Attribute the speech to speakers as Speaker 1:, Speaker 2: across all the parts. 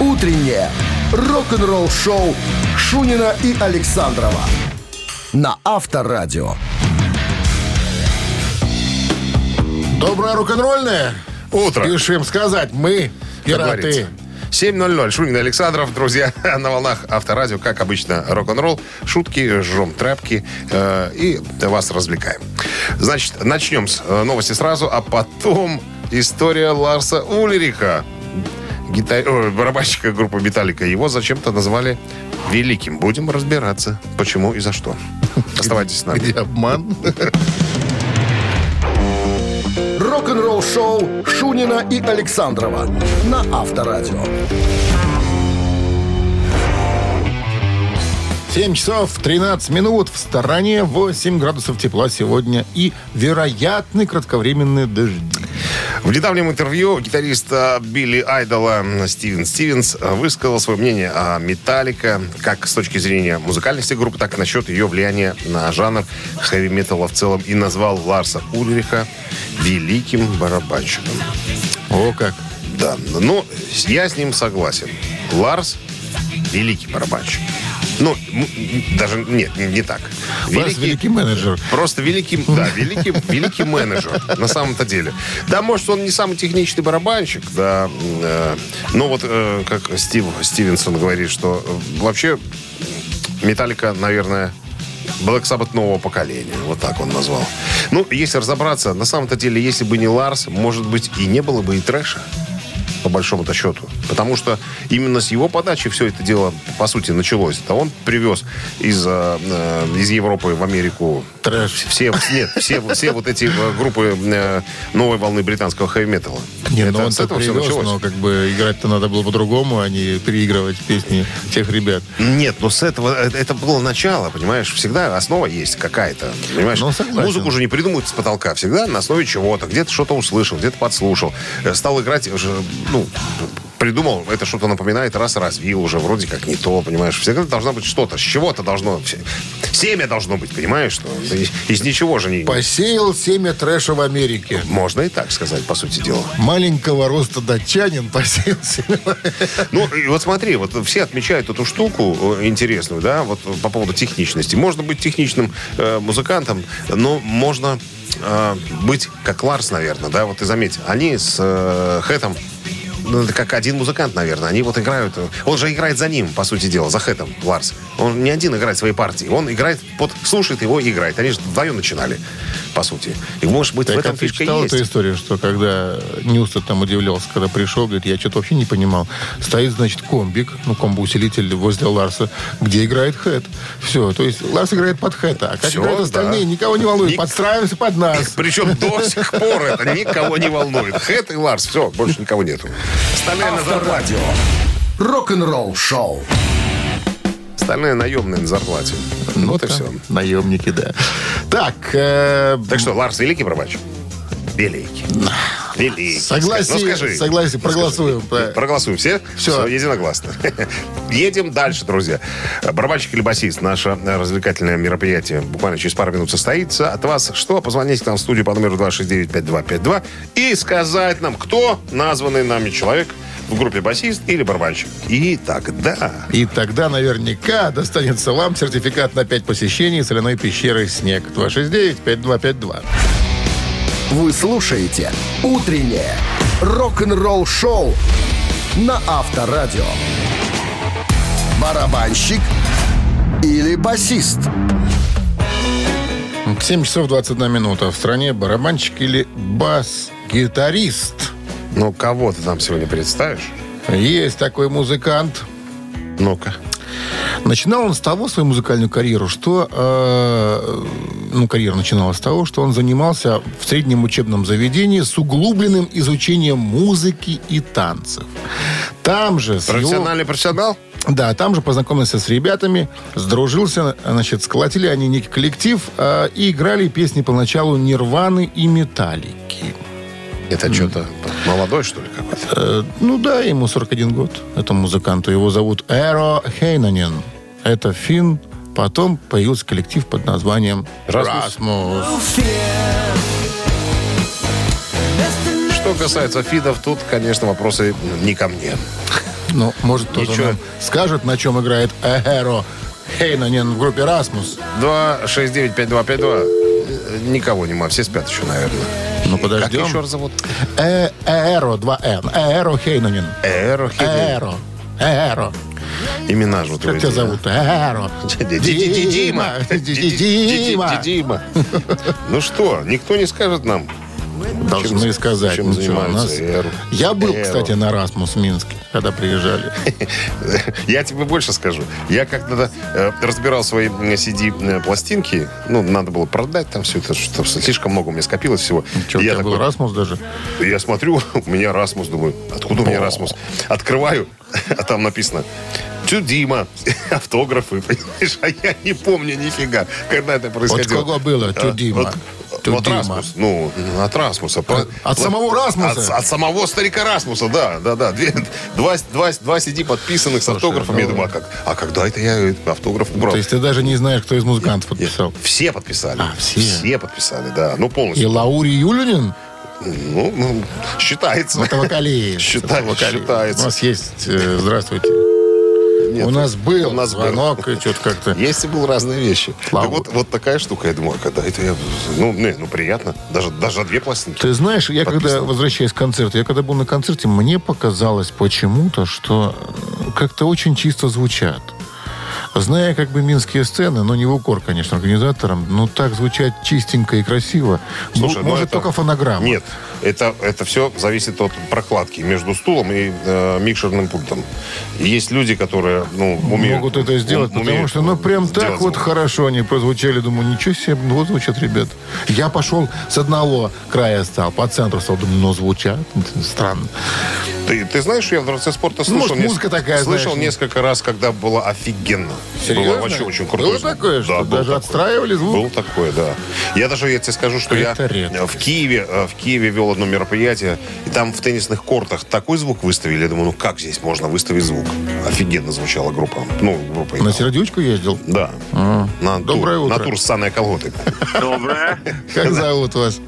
Speaker 1: Утреннее рок-н-ролл-шоу Шунина и Александрова на Авторадио.
Speaker 2: Доброе рок-н-ролльное.
Speaker 3: Утро.
Speaker 2: Спешим сказать, мы пираты.
Speaker 3: говорится. 7.00. Шунин и Александров, друзья, на волнах Авторадио, как обычно, рок-н-ролл, шутки, жжем тряпки э, и вас развлекаем. Значит, начнем с э, новости сразу, а потом история Ларса Ульриха, гита- ой, барабанщика группы «Металлика». Его зачем-то назвали великим. Будем разбираться, почему и за что. Оставайтесь с нами.
Speaker 2: Где обман?
Speaker 1: Рок-н-ролл-шоу Шунина и Александрова на Авторадио.
Speaker 2: 7 часов 13 минут. В стороне 8 градусов тепла сегодня и вероятны кратковременные дожди.
Speaker 3: В недавнем интервью гитарист э, Билли Айдола Стивен Стивенс высказал свое мнение о Металлика, как с точки зрения музыкальности группы, так и насчет ее влияния на жанр хэви-металла в целом, и назвал Ларса Ульриха великим барабанщиком.
Speaker 2: О, как.
Speaker 3: Да, ну, я с ним согласен. Ларс великий барабанщик. Ну, даже нет, не, не так.
Speaker 2: Ларс великий менеджер.
Speaker 3: Просто великий, да, великий, великий менеджер, на самом-то деле. Да, может, он не самый техничный барабанщик, да, э, но вот, э, как Стив Стивенсон говорит, что э, вообще Металлика, наверное, Black Sabbath нового поколения. Вот так он назвал. Ну, если разобраться, на самом-то деле, если бы не Ларс, может быть, и не было бы и трэша по большому-то счету. Потому что именно с его подачи все это дело, по сути, началось. Это он привез из, э, э, из Европы в Америку
Speaker 2: Трэш.
Speaker 3: все, нет, все, все вот эти э, группы э, новой волны британского хэви-металла.
Speaker 2: Не,
Speaker 3: Это
Speaker 2: ну он
Speaker 3: с
Speaker 2: то
Speaker 3: этого все
Speaker 2: привез,
Speaker 3: началось.
Speaker 2: но как бы играть-то надо было по-другому, а не переигрывать песни тех ребят.
Speaker 3: Нет, но с этого это, это было начало, понимаешь? Всегда основа есть какая-то, понимаешь?
Speaker 2: Ну, согласен.
Speaker 3: Музыку же не придумывают с потолка, всегда на основе чего-то. Где-то что-то услышал, где-то подслушал, э, стал играть уже, ну придумал, это что-то напоминает, раз развил уже, вроде как не то, понимаешь? Всегда должна быть что-то, с чего-то должно, семя должно быть, понимаешь? Что из, из ничего же не...
Speaker 2: Посеял семя трэша в Америке.
Speaker 3: Можно и так сказать, по сути дела.
Speaker 2: Маленького роста датчанин посеял семя.
Speaker 3: Ну, и вот смотри, вот все отмечают эту штуку э, интересную, да, вот по поводу техничности. Можно быть техничным э, музыкантом, но можно э, быть как Ларс, наверное, да, вот ты заметь, они с э, Хэтом ну, это как один музыкант, наверное. Они вот играют... Он же играет за ним, по сути дела, за Хэтом, Ларс. Он не один играет своей партии. Он играет, под, слушает его и играет. Они же вдвоем начинали, по сути. И, может быть, в
Speaker 2: Так,
Speaker 3: этом
Speaker 2: а
Speaker 3: фишка
Speaker 2: читал
Speaker 3: есть.
Speaker 2: эту историю, что когда Ньюстед там удивлялся, когда пришел, говорит, я что-то вообще не понимал. Стоит, значит, комбик, ну, комбоусилитель возле Ларса, где играет Хэт. Все, то есть Ларс играет под Хэта, а как
Speaker 3: Всё,
Speaker 2: играют остальные,
Speaker 3: да.
Speaker 2: никого не волнует.
Speaker 3: Ник-
Speaker 2: Подстраиваемся под нас.
Speaker 3: Причем до сих пор это никого не волнует. Хэт и Ларс, все, больше никого нету. Остальные на зарплате.
Speaker 1: Авторадио. Рок-н-ролл-шоу.
Speaker 3: Остальные наемные на зарплате. Вот и все.
Speaker 2: Наемники, да. Так, э,
Speaker 3: Так что, Ларс великий барабанщик? Великий. Великий.
Speaker 2: Согласен,
Speaker 3: Ну, скажи.
Speaker 2: согласен,
Speaker 3: Ну,
Speaker 2: проголосуем.
Speaker 3: скажи. Проголосуем все?
Speaker 2: Всё.
Speaker 3: единогласно. Едем дальше, друзья. Барабанщик или басист. Наше развлекательное мероприятие буквально через пару минут состоится. От вас что? Позвоните к нам в студию по номеру 269-5252 и сказать нам, кто названный нами человек в группе басист или барабанщик. И тогда...
Speaker 2: и тогда наверняка достанется вам сертификат на 5 посещений соляной пещеры «Снег». 269-5252.
Speaker 1: Вы слушаете «Утреннее рок-н-ролл-шоу» на Авторадио. Барабанщик или басист?
Speaker 2: 7 часов 21 минута. В стране барабанщик или бас-гитарист.
Speaker 3: Ну, кого ты там сегодня представишь?
Speaker 2: Есть такой музыкант.
Speaker 3: Ну-ка.
Speaker 2: Начинал он с того, свою музыкальную карьеру, что... э, ну, карьера начиналась с того, что он занимался в среднем учебном заведении с углубленным изучением музыки и танцев. Там же... с его-
Speaker 3: Профессиональный профессионал?
Speaker 2: Да, там же познакомился с ребятами, сдружился, значит, сколотили они некий коллектив э, и играли песни поначалу Нирваны и Металлики.
Speaker 3: Это что-то молодой, что ли, какой-то?
Speaker 2: Э, ну да, ему 41 год, этому музыканту. Его зовут Эро Хейнанен. Это фин. Потом появился коллектив под названием
Speaker 3: Расмус. Что касается фидов, тут, конечно, вопросы не ко мне.
Speaker 2: Ну, может, кто-то нам скажет, на чем играет Эхеро Хейнанен в группе «Расмус».
Speaker 3: 269-5252. Э, Никого нема, все спят еще, наверное.
Speaker 2: Ну,
Speaker 3: Как
Speaker 2: подождем.
Speaker 3: еще раз зовут?
Speaker 2: Э, Эро, 2Н. Эро Хейнанен.
Speaker 3: Эро
Speaker 2: Эро. Эро.
Speaker 3: Имена же вот
Speaker 2: Как тебя зовут? Эро.
Speaker 3: Дима.
Speaker 2: Дима.
Speaker 3: Дима. Ну что, никто не скажет нам?
Speaker 2: Должны сказать.
Speaker 3: чем
Speaker 2: Ну что, у
Speaker 3: занимаются
Speaker 2: нас-
Speaker 3: Эро?
Speaker 2: Я был,
Speaker 3: Эро.
Speaker 2: кстати, на Расмус в Минске, когда приезжали.
Speaker 3: Я тебе больше скажу. Я когда э, разбирал свои CD-пластинки, ну, надо было продать там все это, что слишком много у меня скопилось всего.
Speaker 2: Что, у
Speaker 3: И я
Speaker 2: был Расмус даже?
Speaker 3: Я смотрю, у меня Расмус, думаю, откуда у меня Расмус? Открываю, а там написано Тю Дима, автографы, понимаешь? А я не помню нифига, когда это происходило.
Speaker 2: кого было «Тю
Speaker 3: А,
Speaker 2: Дима»? «Тю
Speaker 3: вот
Speaker 2: Дима».
Speaker 3: Расмус, ну, от Расмуса.
Speaker 2: От- от самого Расмуса?
Speaker 3: От, от самого старика Расмуса, да, да, да. Две- два, два, два CD подписанных с
Speaker 2: Слушай,
Speaker 3: автографом. Я
Speaker 2: ну-
Speaker 3: думаю, а, как, а когда это я автограф убрал?
Speaker 2: То есть ты даже не знаешь, кто из музыкантов подписал?
Speaker 3: Все подписали.
Speaker 2: А, все?
Speaker 3: Все подписали, да. Ну,
Speaker 2: И
Speaker 3: полностью.
Speaker 2: Лаури Юлинин?
Speaker 3: Ну, ну, считается.
Speaker 2: Это вокалист.
Speaker 3: Считай-
Speaker 2: Это вокалист.
Speaker 3: считается.
Speaker 2: У нас есть... э, Здравствуйте.
Speaker 3: Нет,
Speaker 2: у нас был
Speaker 3: у нас был.
Speaker 2: звонок, и что-то как-то...
Speaker 3: Есть и был разные вещи.
Speaker 2: Слава
Speaker 3: Так вот, вот такая штука, я думаю, а когда это я... Ну, не, ну приятно. Даже, даже две пластинки.
Speaker 2: Ты знаешь, я когда,
Speaker 3: Подписано.
Speaker 2: возвращаясь к концерту, я когда был на концерте, мне показалось почему-то, что как-то очень чисто звучат. Зная как бы минские сцены, но не в укор, конечно, организаторам, но так звучать чистенько и красиво.
Speaker 3: Слушай,
Speaker 2: М-
Speaker 3: ну
Speaker 2: Может,
Speaker 3: это-
Speaker 2: только фонограмма.
Speaker 3: Нет, это, это все зависит от прокладки между стулом и э, микшерным пультом. Есть люди, которые ну, умеют...
Speaker 2: Могут это сделать,
Speaker 3: ум-
Speaker 2: потому что, ну, прям так
Speaker 3: сделать
Speaker 2: вот
Speaker 3: звук.
Speaker 2: хорошо они прозвучали. Думаю, ничего себе, ну, вот звучат ребят. Я пошел с одного края стал, по центру стал, думаю, ну, звучат. Странно.
Speaker 3: Ты, ты знаешь, я в Дворце спорта
Speaker 2: Ну,
Speaker 3: слышал,
Speaker 2: может, музыка
Speaker 3: неск-
Speaker 2: такая,
Speaker 3: слышал
Speaker 2: знаешь,
Speaker 3: несколько раз, когда было офигенно.
Speaker 2: Серьезно?
Speaker 3: Было вообще очень круто.
Speaker 2: Было такое, что
Speaker 3: был
Speaker 2: даже отстраивали звук?
Speaker 3: Был такое, да. Я даже, я тебе скажу, что
Speaker 2: Это
Speaker 3: я
Speaker 2: редкость.
Speaker 3: в Киеве, э, в Киеве вел одно мероприятие, и там в теннисных кортах такой звук выставили. Я думаю, ну как здесь можно выставить звук? Офигенно звучала группа. Ну, группа.
Speaker 2: На сердючку ездил?
Speaker 3: Да. На
Speaker 2: Доброе
Speaker 3: тур,
Speaker 2: утро.
Speaker 3: На тур с Саной Колготой.
Speaker 4: Доброе.
Speaker 2: Как зовут вас?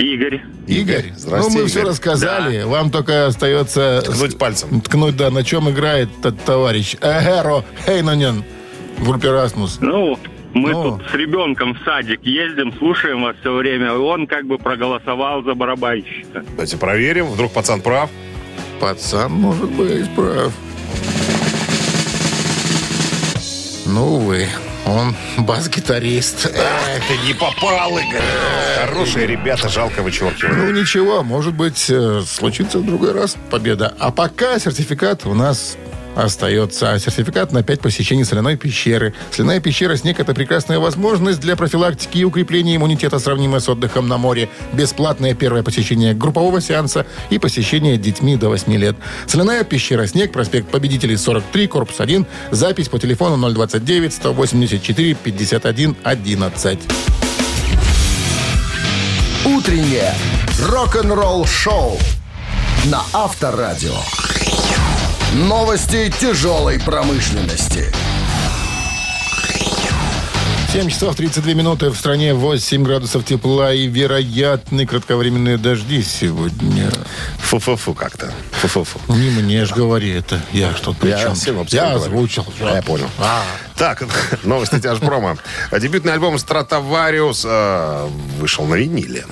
Speaker 4: Игорь.
Speaker 2: Игорь.
Speaker 3: Здрасте,
Speaker 2: ну, мы все рассказали. Вам только остается...
Speaker 3: Ткнуть пальцем.
Speaker 2: Ткнуть, да, на чем играет этот товарищ. Эгеро Хейнонен в группе «Расмус».
Speaker 4: Ну, мы
Speaker 2: Ну.
Speaker 4: тут с ребенком в садик ездим, слушаем вас все время. и Он как бы проголосовал за барабанщика.
Speaker 3: Давайте проверим. Вдруг пацан прав.
Speaker 2: Пацан, может быть, прав. Ну, увы, он бас-гитарист.
Speaker 3: Эх, ты не попал, Игорь. Хорошие ребята, жалко вычеркивать.
Speaker 2: Ну, ничего, может быть, э, случится в другой раз победа. А пока сертификат у нас остается. Сертификат на 5 посещений соляной пещеры. Соляная пещера «Снег» — это прекрасная возможность для профилактики и укрепления иммунитета, сравнимая с отдыхом на море. Бесплатное первое посещение группового сеанса и посещение детьми до 8 лет. Соляная пещера «Снег», проспект Победителей, 43, корпус 1. Запись по телефону 029 184 51 11.
Speaker 1: Утреннее рок-н-ролл-шоу на Авторадио. Новости тяжелой промышленности.
Speaker 2: 7 часов 32 минуты. В стране 8 градусов тепла и вероятны кратковременные дожди сегодня.
Speaker 3: Фу-фу-фу как-то. Фу-фу-фу.
Speaker 2: Не мне ж говори это. Я что при
Speaker 3: Я
Speaker 2: Я озвучил.
Speaker 3: А, я понял.
Speaker 2: А.
Speaker 3: Так, новости тяжпрома. Дебютный альбом «Стратовариус» э, вышел на виниле.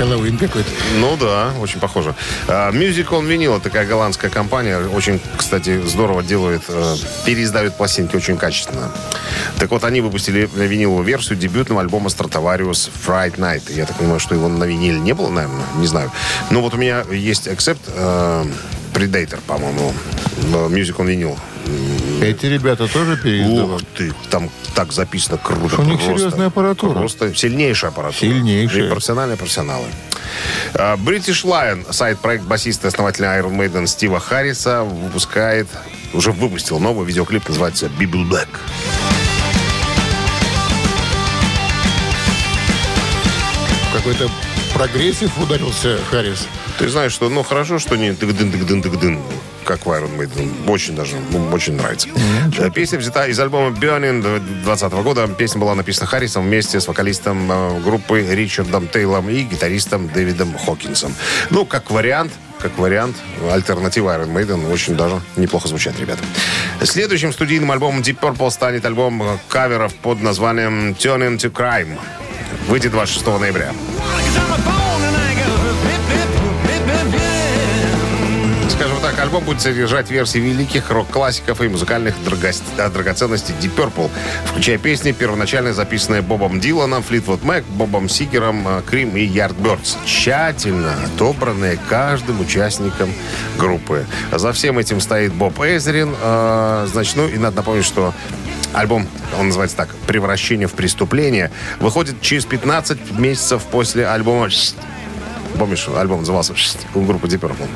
Speaker 2: Хэллоуин какой-то.
Speaker 3: Ну да, очень похоже. А, Music on Vinyl, такая голландская компания, очень, кстати, здорово делает, э, переиздают пластинки очень качественно. Так вот, они выпустили виниловую версию дебютного альбома Stradivarius Fright Night. Я так понимаю, что его на виниле не было, наверное, не знаю. Но вот у меня есть акцепт э, Predator, по-моему, Music on Vinyl.
Speaker 2: Эти ребята тоже
Speaker 3: Ух
Speaker 2: переиздавали.
Speaker 3: ты, там так записано круто.
Speaker 2: У них серьезная аппаратура.
Speaker 3: Просто сильнейшая аппаратура.
Speaker 2: Сильнейшая.
Speaker 3: И профессиональные профессионалы. А, British Lion, сайт-проект басиста и основателя Iron Maiden Стива Харриса, выпускает, уже выпустил новый видеоклип, называется «Bible Black».
Speaker 2: Какой-то прогрессив ударился Харрис.
Speaker 3: Ты знаешь, что, ну, хорошо, что не тыгдын как в Iron Maiden. Очень даже, ну, очень нравится. Э, Песня взята из альбома Burning 2020 года. Песня была написана Харрисом вместе с вокалистом э, группы Ричардом Тейлором и гитаристом Дэвидом Хокинсом. Ну, как вариант, как вариант, альтернатива Iron Maiden очень даже неплохо звучат, ребята. Следующим студийным альбомом Deep Purple станет альбом э, каверов под названием Turning to Crime. Выйдет 26 ноября. Так, альбом будет содержать версии великих рок-классиков и музыкальных а, драгоценностей Deep Purple, включая песни, первоначально записанные Бобом Диланом, Флитвуд Мэк, Бобом Сигером, э, Крим и Yardbirds. Тщательно отобранные каждым участником группы. За всем этим стоит Боб Эзерин. Э, Значит, ну и надо напомнить, что Альбом, он называется так, «Превращение в преступление», выходит через 15 месяцев после альбома Помнишь, альбом назывался у группы Deep Purple?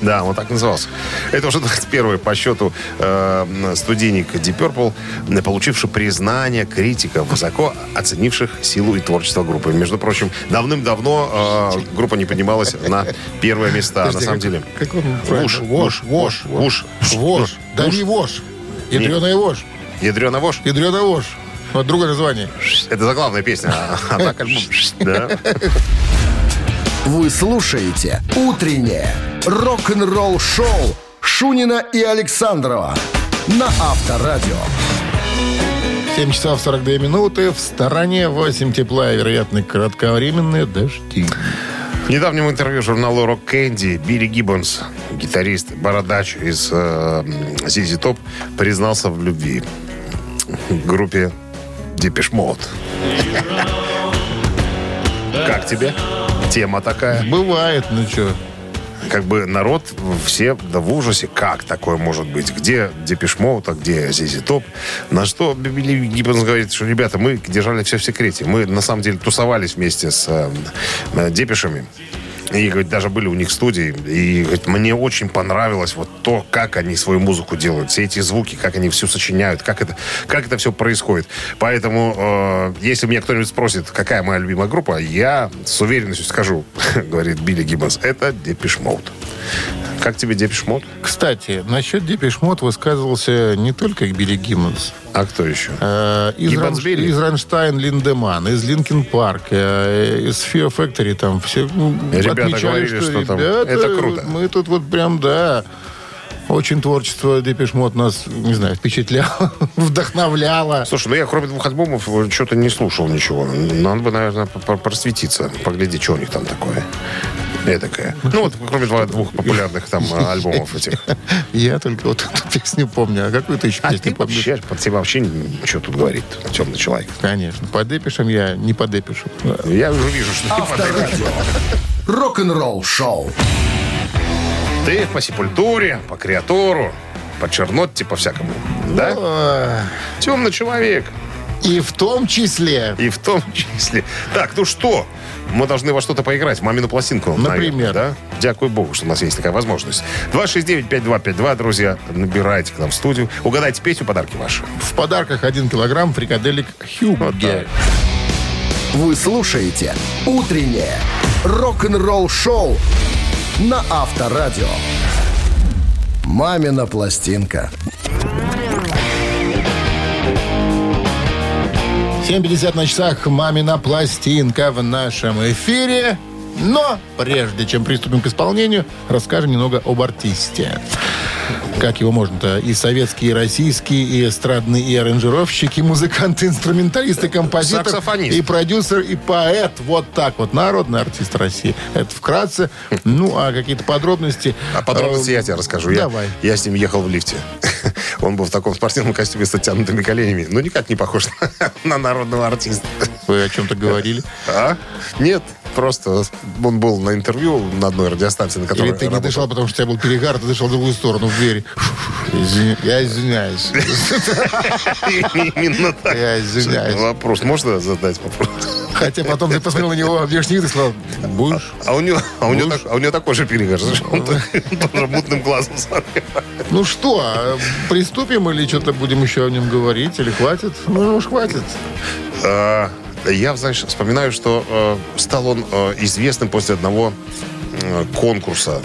Speaker 3: Да, он так назывался. Это уже 21 по счету э, студийник Deep Purple, получивший признание критиков, высоко оценивших силу и творчество группы. Между прочим, давным-давно э, группа не поднималась на первые места,
Speaker 2: Подожди,
Speaker 3: на самом
Speaker 2: как-
Speaker 3: деле.
Speaker 2: Как он?
Speaker 3: Вож,
Speaker 2: Вож, вож,
Speaker 3: вож,
Speaker 2: вож. Да не вож. Ядреная вож.
Speaker 3: Ядрена вож.
Speaker 2: Ядреная вож. Вот другое название.
Speaker 3: Это заглавная песня. А так альбом. Да.
Speaker 1: Вы слушаете «Утреннее рок-н-ролл-шоу» Шунина и Александрова на Авторадио.
Speaker 2: 7 часов 42 минуты. В стороне 8 тепла и, вероятно, кратковременные дожди.
Speaker 3: В недавнем интервью журналу Rock Candy Билли Гиббонс, гитарист, бородач из э, ZZ Top, признался в любви к группе Depeche Mode. Как тебе? Тема такая.
Speaker 2: Бывает, ну что.
Speaker 3: Как бы народ все да в ужасе. Как такое может быть? Где Mode, а где ZZ Top? На что Билли Гиббонс говорит, что, ребята, мы держали все в секрете. Мы, на самом деле, тусовались вместе с э, Депешами. И, говорит, даже были у них студии. И, говорит, мне очень понравилось вот то, как они свою музыку делают. Все эти звуки, как они все сочиняют, как это, как это все происходит. Поэтому, э, если меня кто-нибудь спросит, какая моя любимая группа, я с уверенностью скажу, говорит Билли Гиббонс, это Depeche Mode. Как тебе Depeche Mode?
Speaker 2: Кстати, насчет Depeche Mode высказывался не только Билли Гиббонс.
Speaker 3: А кто еще?
Speaker 2: Э, Из,
Speaker 3: Билли?
Speaker 2: из Ранштайн Линдеман, из Linkin Park, э, из Fear Factory там все ну,
Speaker 3: Ребята
Speaker 2: отмечали,
Speaker 3: говорили, что там
Speaker 2: ребята,
Speaker 3: это круто.
Speaker 2: Мы тут вот прям, да, очень творчество Depeche Mode нас, не знаю, впечатляло, вдохновляло.
Speaker 3: Слушай, ну я кроме двух альбомов что-то не слушал ничего. Надо бы, наверное, по- просветиться, поглядеть, что у них там такое. Эдакое. Ну вот, кроме два- двух популярных там альбомов этих.
Speaker 2: Я только вот эту песню помню. А какую ты еще
Speaker 3: А
Speaker 2: песню
Speaker 3: ты
Speaker 2: помнишь?
Speaker 3: вообще, под тебя вообще ничего тут говорит, темный человек.
Speaker 2: Конечно. По Депешам я не по Депешу.
Speaker 3: Я уже вижу, что ты под-
Speaker 1: Авторадио. Рок-н-ролл-шоу.
Speaker 3: Ты по сепультуре, по креатору, по чернотте, по всякому. Да?
Speaker 2: Э,
Speaker 3: Темный человек.
Speaker 2: И в том числе...
Speaker 3: И в том числе. Так, ну что? Мы должны во что-то поиграть. Мамину пластинку.
Speaker 2: Например?
Speaker 3: наверное, да? Дякую Богу, что у нас есть такая возможность. 269-5252, друзья, набирайте к нам в студию. Угадайте песню, подарки ваши.
Speaker 2: В подарках 1 килограмм фрикаделек Хьюбге.
Speaker 1: Вы слушаете «Утреннее рок-н-ролл-шоу» на Авторадио. «Мамина пластинка».
Speaker 2: 7.50 на часах «Мамина пластинка» в нашем эфире. Но прежде чем приступим к исполнению, расскажем немного об артисте. Как его можно-то? И советские, и российские, и эстрадные, и аранжировщик, и музыкант, и инструменталист, и композитор,
Speaker 3: Саксофонист.
Speaker 2: и продюсер, и поэт. Вот так вот. Народный артист России. Это вкратце. Ну, а какие-то подробности...
Speaker 3: А подробности
Speaker 2: э,
Speaker 3: я тебе расскажу. Я,
Speaker 2: Давай.
Speaker 3: я с ним ехал в лифте. Он был в таком спортивном костюме с оттянутыми коленями. Ну, никак не похож на, на народного артиста.
Speaker 2: Вы о чем-то говорили?
Speaker 3: А? Нет, просто он был на интервью на одной радиостанции, на которой
Speaker 2: Или ты не
Speaker 3: работал.
Speaker 2: дышал, потому что у тебя был перегар, ты дышал в другую сторону, в двери. Извини- я извиняюсь.
Speaker 3: Именно так.
Speaker 2: Я извиняюсь.
Speaker 3: Вопрос. Можно задать вопрос?
Speaker 2: Хотя потом ты посмотрел на него внешний вид и сказал, будешь?
Speaker 3: А у него, а у него, так- а у него такой же перегар. Он тоже мутным глазом смотрел.
Speaker 2: Ну что, а, приступим или что-то будем еще о нем говорить? Или хватит? Ну уж хватит.
Speaker 3: Я, знаешь, вспоминаю, что э, стал он э, известным после одного э, конкурса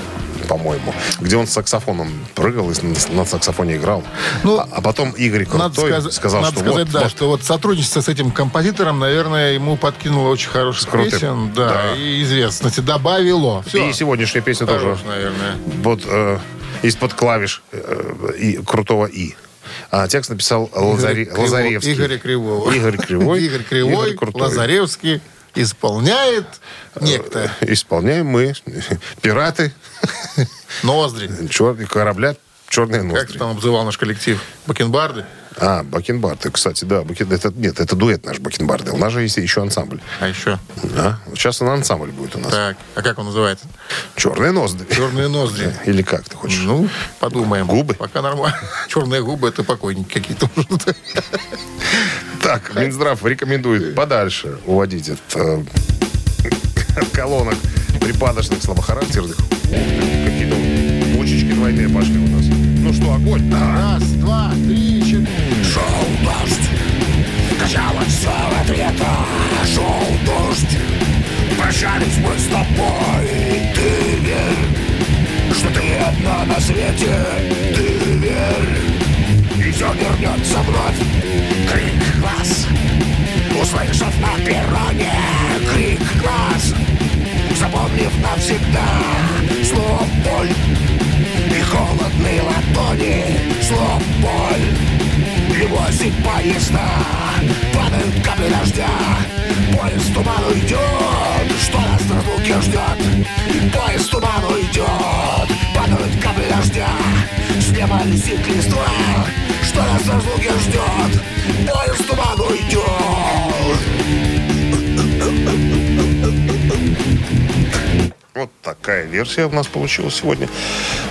Speaker 3: по-моему, где он с саксофоном прыгал и на саксофоне играл.
Speaker 2: Ну,
Speaker 3: а, а потом Игорь
Speaker 2: Надо,
Speaker 3: Крутой
Speaker 2: сказ-
Speaker 3: сказал,
Speaker 2: надо
Speaker 3: что
Speaker 2: сказать,
Speaker 3: вот,
Speaker 2: да,
Speaker 3: вот,
Speaker 2: что вот сотрудничество с этим композитором, наверное, ему подкинуло очень хороших
Speaker 3: Крутым.
Speaker 2: песен, да,
Speaker 3: Да.
Speaker 2: и известности добавило. Все.
Speaker 3: и сегодняшняя песня тоже
Speaker 2: Хорош, наверное.
Speaker 3: вот э, из-под клавиш э, и крутого и. А текст написал Лазаре-
Speaker 2: Криво-
Speaker 3: Лазаревский. Игорь Кривой.
Speaker 2: Игорь Кривой,
Speaker 3: Игорь Крутой.
Speaker 2: Лазаревский исполняет некто.
Speaker 3: Исполняем мы, пираты,
Speaker 2: Ноздри.
Speaker 3: черные корабля, черные
Speaker 2: Как
Speaker 3: ноздри.
Speaker 2: там обзывал наш коллектив? Бакенбарды?
Speaker 3: А, Бакенбарды, кстати, да. Бакен... Это, нет, это дуэт наш Бакенбарды. У нас же есть еще ансамбль.
Speaker 2: А еще?
Speaker 3: Да. Сейчас он ансамбль будет у нас.
Speaker 2: Так, а как он называется?
Speaker 3: Черные ноздри.
Speaker 2: Черные ноздри.
Speaker 3: Или как ты хочешь?
Speaker 2: Ну, подумаем.
Speaker 3: Губы?
Speaker 2: Пока нормально. Черные губы это покойники какие-то.
Speaker 3: Так, Минздрав рекомендует подальше уводить от, э, от колонок припадочных, слабохарактерных. Какие-то бочечки двойные пошли у нас. Ну что, огонь?
Speaker 2: Раз, два, три,
Speaker 5: дождь, качалось все от ветра Шел дождь, прощались мы с тобой ты верь, что ты одна на свете Ты верь, и все вернется вновь. Крик глаз, услышав на перроне Крик глаз, запомнив навсегда Слово боль. И холодные ладони Слов боль возит поезда Падают капли дождя Поезд туман уйдет Что нас на разлуке ждет Поезд туман уйдет Падают капли дождя С неба летит листва Что нас на разлуке ждет Поезд туман уйдет
Speaker 3: Вот такая версия у нас получилась сегодня.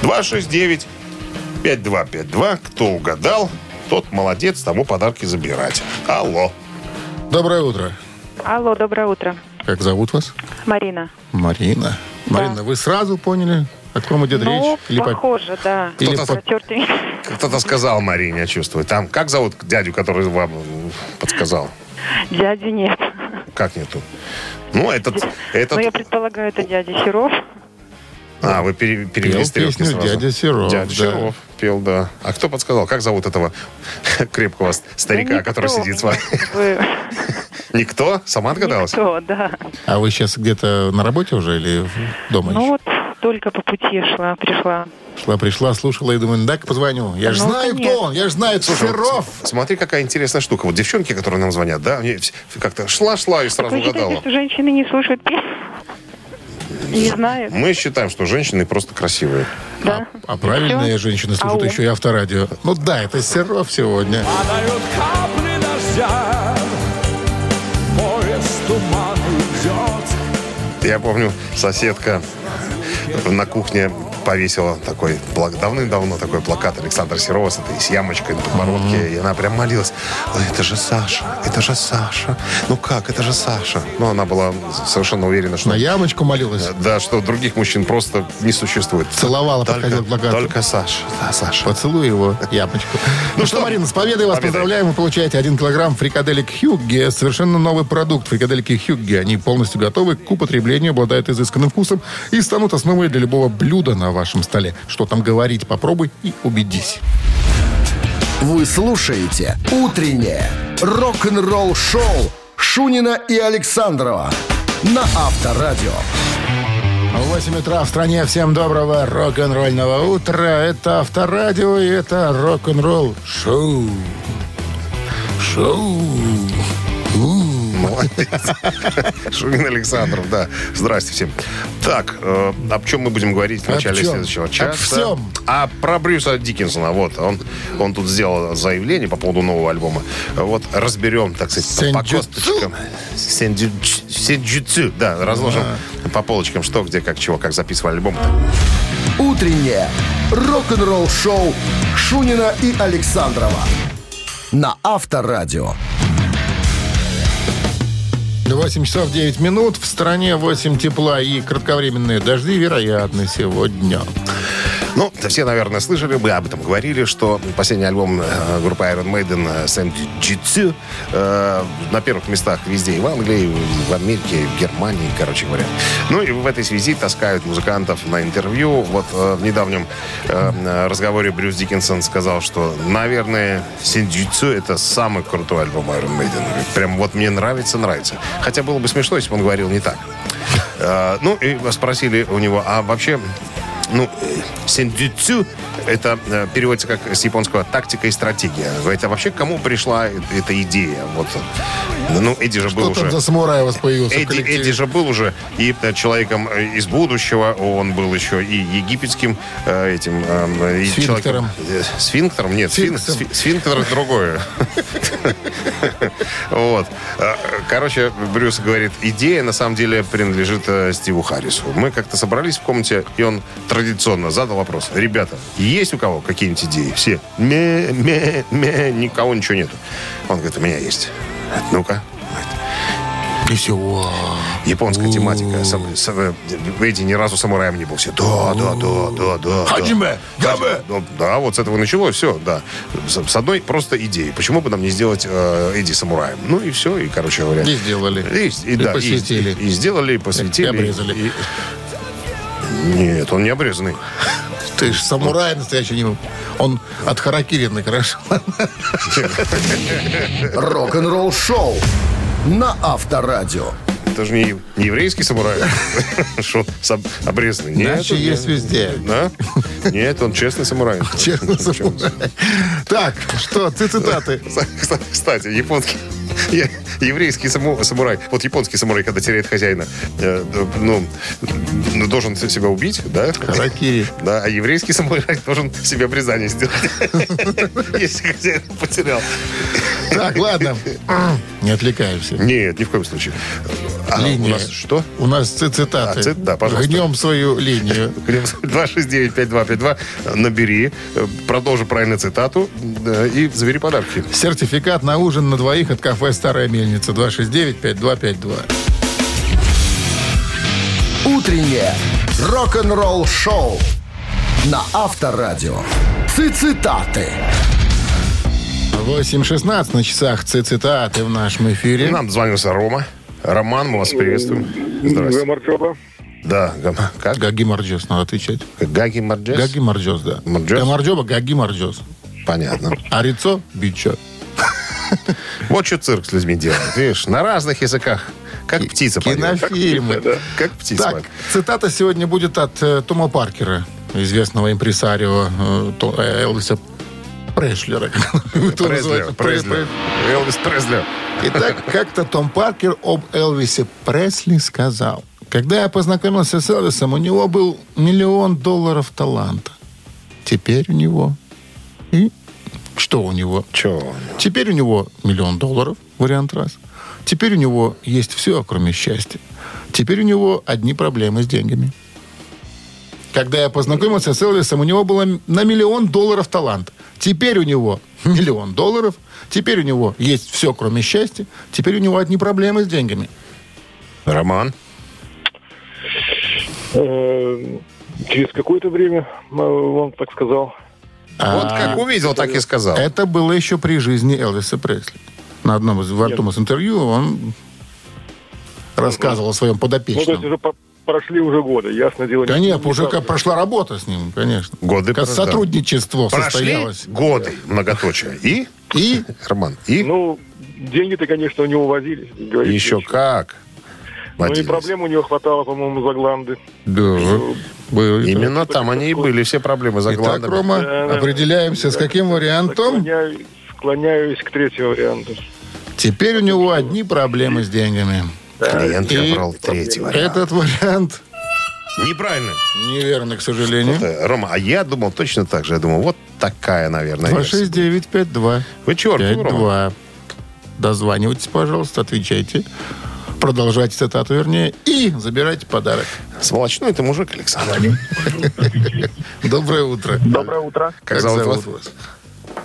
Speaker 3: 269-5252. Кто угадал, тот молодец, тому подарки забирать. Алло.
Speaker 2: Доброе утро.
Speaker 6: Алло, доброе утро.
Speaker 2: Как зовут вас?
Speaker 6: Марина.
Speaker 2: Марина. Марина, вы сразу поняли, о ком идет
Speaker 6: ну,
Speaker 2: речь? Или по-
Speaker 6: похоже, да.
Speaker 2: Или
Speaker 3: Кто-то-
Speaker 2: по-.
Speaker 3: Кто-то сказал Марине, я чувствую. Там, как зовут дядю, который вам подсказал?
Speaker 6: Дяди нет.
Speaker 3: Как нету? Ну, этот... этот...
Speaker 6: Но я предполагаю, это дядя Серов.
Speaker 3: А, вы пере- перевели стрелки сразу.
Speaker 2: «Дядя Серов»,
Speaker 3: Дядя
Speaker 2: да.
Speaker 3: Серов пел, да. А кто подсказал? Как зовут этого крепкого старика,
Speaker 6: Ну,
Speaker 3: который сидит с вами?
Speaker 6: Вы-
Speaker 3: Никто? Сама догадалась?
Speaker 6: Никто, да.
Speaker 2: А вы сейчас где-то на работе уже или дома
Speaker 6: Ну
Speaker 2: еще?
Speaker 6: вот только по пути шла, пришла.
Speaker 2: Шла, пришла, слушала и думаю, дай-ка позвоню. Я же
Speaker 6: Ну,
Speaker 2: знаю, кто он. Я же знаю,
Speaker 3: Слушай, вот смотри, какая интересная штука. Вот девчонки, которые нам звонят, да, как-то шла-шла и сразу
Speaker 6: Вы считаете,
Speaker 3: угадала.
Speaker 6: что женщины не слушают песню? Не знают,
Speaker 3: Мы считаем, что женщины просто красивые.
Speaker 6: да?
Speaker 2: А правильные
Speaker 6: Всё?
Speaker 2: женщины слушают
Speaker 6: Ау.
Speaker 2: еще и авторадио. Ну да, это Серов сегодня.
Speaker 7: Падают капли дождя, поезд туман идет.
Speaker 3: Я помню, соседка на кухне повесила такой, плак- давным-давно такой плакат Александра Серова с этой с ямочкой на подбородке. И она прям молилась. «Ой, Это же Саша, это же Саша. Ну как, это же Саша. Ну, она была совершенно уверена, что...
Speaker 2: На ямочку молилась.
Speaker 3: Да, что других мужчин просто не существует.
Speaker 2: Целовала,
Speaker 3: только,
Speaker 2: плакату.
Speaker 3: только Саша. Да, Саша.
Speaker 2: Поцелуй его, япочку. Ну что, Марина, с победой вас поздравляем. Вы получаете 1 килограмм фрикаделек Хюгге. Совершенно новый продукт. Фрикадельки Хюгге. Они полностью готовы к употреблению, обладают изысканным вкусом и станут основой для любого блюда на вашем столе. Что там говорить, попробуй и убедись.
Speaker 1: Вы слушаете «Утреннее рок-н-ролл-шоу» Шунина и Александрова на Авторадио.
Speaker 2: 8 утра в стране. Всем доброго рок-н-ролльного утра. Это Авторадио и это рок-н-ролл шоу. Шоу.
Speaker 3: Молодец. Шумин Александров, да. Здрасте всем. Так, э, об чем мы будем говорить в
Speaker 2: Об
Speaker 3: начале
Speaker 2: чем?
Speaker 3: следующего
Speaker 2: Об
Speaker 3: часа?
Speaker 2: всем.
Speaker 3: А про Брюса Диккенсона. Вот, он, он тут сделал заявление по поводу нового альбома. Вот, разберем, так сказать, по косточкам. Сенджутсу. Да, разложим по полочкам, что, где, как, чего, как записывали альбом.
Speaker 1: Утреннее рок-н-ролл-шоу Шунина и Александрова на Авторадио.
Speaker 2: 8 часов 9 минут. В стране 8 тепла и кратковременные дожди вероятны сегодня.
Speaker 3: Ну, все, наверное, слышали, мы об этом говорили, что последний альбом э, группы Iron Maiden э, Sam Jitsu э, на первых местах везде, и в Англии, и в Америке, и в Германии, короче говоря. Ну и в этой связи таскают музыкантов на интервью. Вот э, в недавнем э, разговоре Брюс Диккенсон сказал, что, наверное, Jitsu это самый крутой альбом Iron Maiden. Прям вот мне нравится, нравится. Хотя было бы смешно, если бы он говорил не так. Э, ну, и спросили у него, а вообще, ну, сендюцю, это э, переводится как с японского тактика и стратегия. А вообще кому пришла э- эта идея? Вот, ну, Эдди же был
Speaker 2: там
Speaker 3: уже...
Speaker 2: за самурай у вас появился
Speaker 3: Эдди? Эдди же был уже и э, человеком э, из будущего, он был еще и египетским э, этим... э,
Speaker 2: Сфинктером.
Speaker 3: человеком- э, Сфинктером? Нет, сфин-
Speaker 2: Сфинксом.
Speaker 3: сфи- сфинктер другое. Вот. Э, Короче, Брюс говорит, идея на самом деле принадлежит э, Стиву Харрису. Мы как-то собрались в комнате, и он традиционно задал вопрос. Ребята, есть у кого какие-нибудь идеи? Все. Ме, ме, ме, никого ничего нету. Он говорит, у меня есть. Ну-ка.
Speaker 2: И все.
Speaker 3: Японская тематика. Сам, сам- э, Эдди ни разу самураем не был. Все, да, да, да, да, да.
Speaker 2: Хаджиме,
Speaker 3: да.
Speaker 2: габе.
Speaker 3: Да, да, вот с этого началось, все, да. С, с одной просто идеей. Почему бы нам не сделать э, Эдди самураем? Ну и все, и, короче говоря.
Speaker 2: И сделали.
Speaker 3: И, и,
Speaker 2: И
Speaker 3: да,
Speaker 2: посвятили.
Speaker 3: И, и сделали, и посвятили.
Speaker 2: И обрезали.
Speaker 3: и- Нет, он не обрезанный.
Speaker 2: Ты ж самурай настоящий не был. Он от харакирины хорошо.
Speaker 1: Рок-н-ролл шоу на Авторадио.
Speaker 3: Это же не, не еврейский самурай. Что, обрезанный? Нет,
Speaker 2: Иначе есть везде.
Speaker 3: Да? Нет, он честный самурай.
Speaker 2: Честно, самурай. Так, что, ты цитаты.
Speaker 3: Кстати, японский еврейский саму- самурай, вот японский самурай, когда теряет хозяина, э, ну, ну, должен себя убить, да?
Speaker 2: Харакири.
Speaker 3: Да, а еврейский самурай должен себе обрезание сделать, если хозяин потерял.
Speaker 2: Так, ладно. Не отвлекаемся.
Speaker 3: Нет, ни в коем случае. А, у
Speaker 2: Линия.
Speaker 3: нас что?
Speaker 2: У нас ци- цитаты.
Speaker 3: А, цит- да, пожалуйста.
Speaker 2: Гнем свою линию.
Speaker 3: 269-5252. Набери, э, продолжи правильно цитату да, и забери подарки.
Speaker 2: Сертификат на ужин на двоих от кафе «Старая мельница». 269-5252.
Speaker 1: Утреннее рок-н-ролл шоу на Авторадио. Цитаты.
Speaker 2: 8.16 на часах ци- цитаты в нашем эфире.
Speaker 3: Нам звонился Рома. Роман, мы вас приветствуем. Здравствуйте.
Speaker 4: Гамарчоба.
Speaker 3: Да, как?
Speaker 2: Гаги Марджос, надо отвечать.
Speaker 3: Гаги Марджес?
Speaker 2: Гаги Марджос, да.
Speaker 3: Марджос?
Speaker 2: Гамарджоба, Гаги Марджос.
Speaker 3: Понятно.
Speaker 2: А Рицо – Бичо.
Speaker 3: Вот что цирк с людьми делает. Видишь, на разных языках. Как птица.
Speaker 2: Кинофильмы.
Speaker 3: Как птица
Speaker 2: Так, цитата сегодня будет от э, Тома Паркера, известного импресарио э, э, Элвиса Прешлера.
Speaker 3: Преслер. Преслер. Элвис Преслер.
Speaker 2: Итак, как-то Том Паркер об Элвисе Пресли сказал. Когда я познакомился с Элвисом, у него был миллион долларов таланта. Теперь у него... И что у него?
Speaker 3: Че?
Speaker 2: Теперь у него миллион долларов, вариант раз. Теперь у него есть все, кроме счастья. Теперь у него одни проблемы с деньгами. Когда я познакомился с Элвисом, у него было на миллион долларов талант. Теперь у него миллион долларов. Теперь у него есть все, кроме счастья. Теперь у него одни проблемы с деньгами.
Speaker 3: Роман.
Speaker 4: Э, Через какое-то время э, он так сказал.
Speaker 3: Вот как увидел, так и сказал.
Speaker 2: А, Это было еще при жизни Элвиса Пресли. На одном из, в одном из интервью он рассказывал о своем
Speaker 4: Ну, то есть
Speaker 2: подопечном.
Speaker 4: уже прошли уже годы, ясно дело. не-
Speaker 2: Конечно,
Speaker 4: не
Speaker 2: уже как прошла работа с ним, конечно.
Speaker 3: Годы
Speaker 2: как сотрудничество
Speaker 3: Прошли
Speaker 2: состоялось.
Speaker 3: годы, многоточие. И,
Speaker 2: И
Speaker 3: Роман, и
Speaker 4: Ну, деньги-то, конечно, у него возились.
Speaker 3: еще
Speaker 4: ничего.
Speaker 3: как.
Speaker 4: Ну и
Speaker 3: водились.
Speaker 4: проблем у него хватало, по-моему, за гланды.
Speaker 2: да, было.
Speaker 3: Именно там они и были, все проблемы за
Speaker 2: Итак,
Speaker 3: гландами.
Speaker 2: Рома,
Speaker 4: Да, да.
Speaker 2: определяемся, с каким вариантом.
Speaker 4: Склоняюсь, склоняюсь к третьему варианту.
Speaker 2: Теперь у него одни проблемы с деньгами.
Speaker 3: Клиент
Speaker 2: И
Speaker 3: выбрал третий вариант.
Speaker 2: Этот вариант
Speaker 3: Неправильно.
Speaker 2: неверный, к сожалению.
Speaker 3: Это, Рома, а я думал точно так же. Я думал, вот такая, наверное, версия.
Speaker 2: 269-52.
Speaker 3: Вы черту, Рома.
Speaker 2: 5-2. Дозванивайтесь, пожалуйста, отвечайте. Продолжайте цитату, вернее, и забирайте подарок.
Speaker 3: Сволочной ты мужик, Александр.
Speaker 2: Доброе утро.
Speaker 4: Доброе утро.
Speaker 3: Как зовут вас?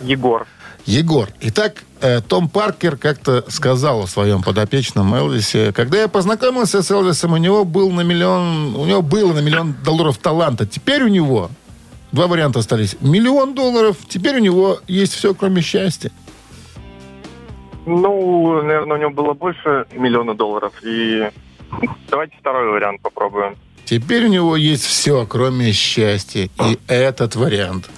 Speaker 4: Егор.
Speaker 2: Егор. Итак, э, Том Паркер как-то сказал о своем подопечном Элвисе. Когда я познакомился с Элвисом, у него был на миллион, у него было на миллион долларов таланта. Теперь у него два варианта остались. Миллион долларов, теперь у него есть все, кроме счастья.
Speaker 8: Ну, наверное, у него было больше миллиона долларов. И давайте второй вариант попробуем.
Speaker 2: Теперь у него есть все, кроме счастья. И этот вариант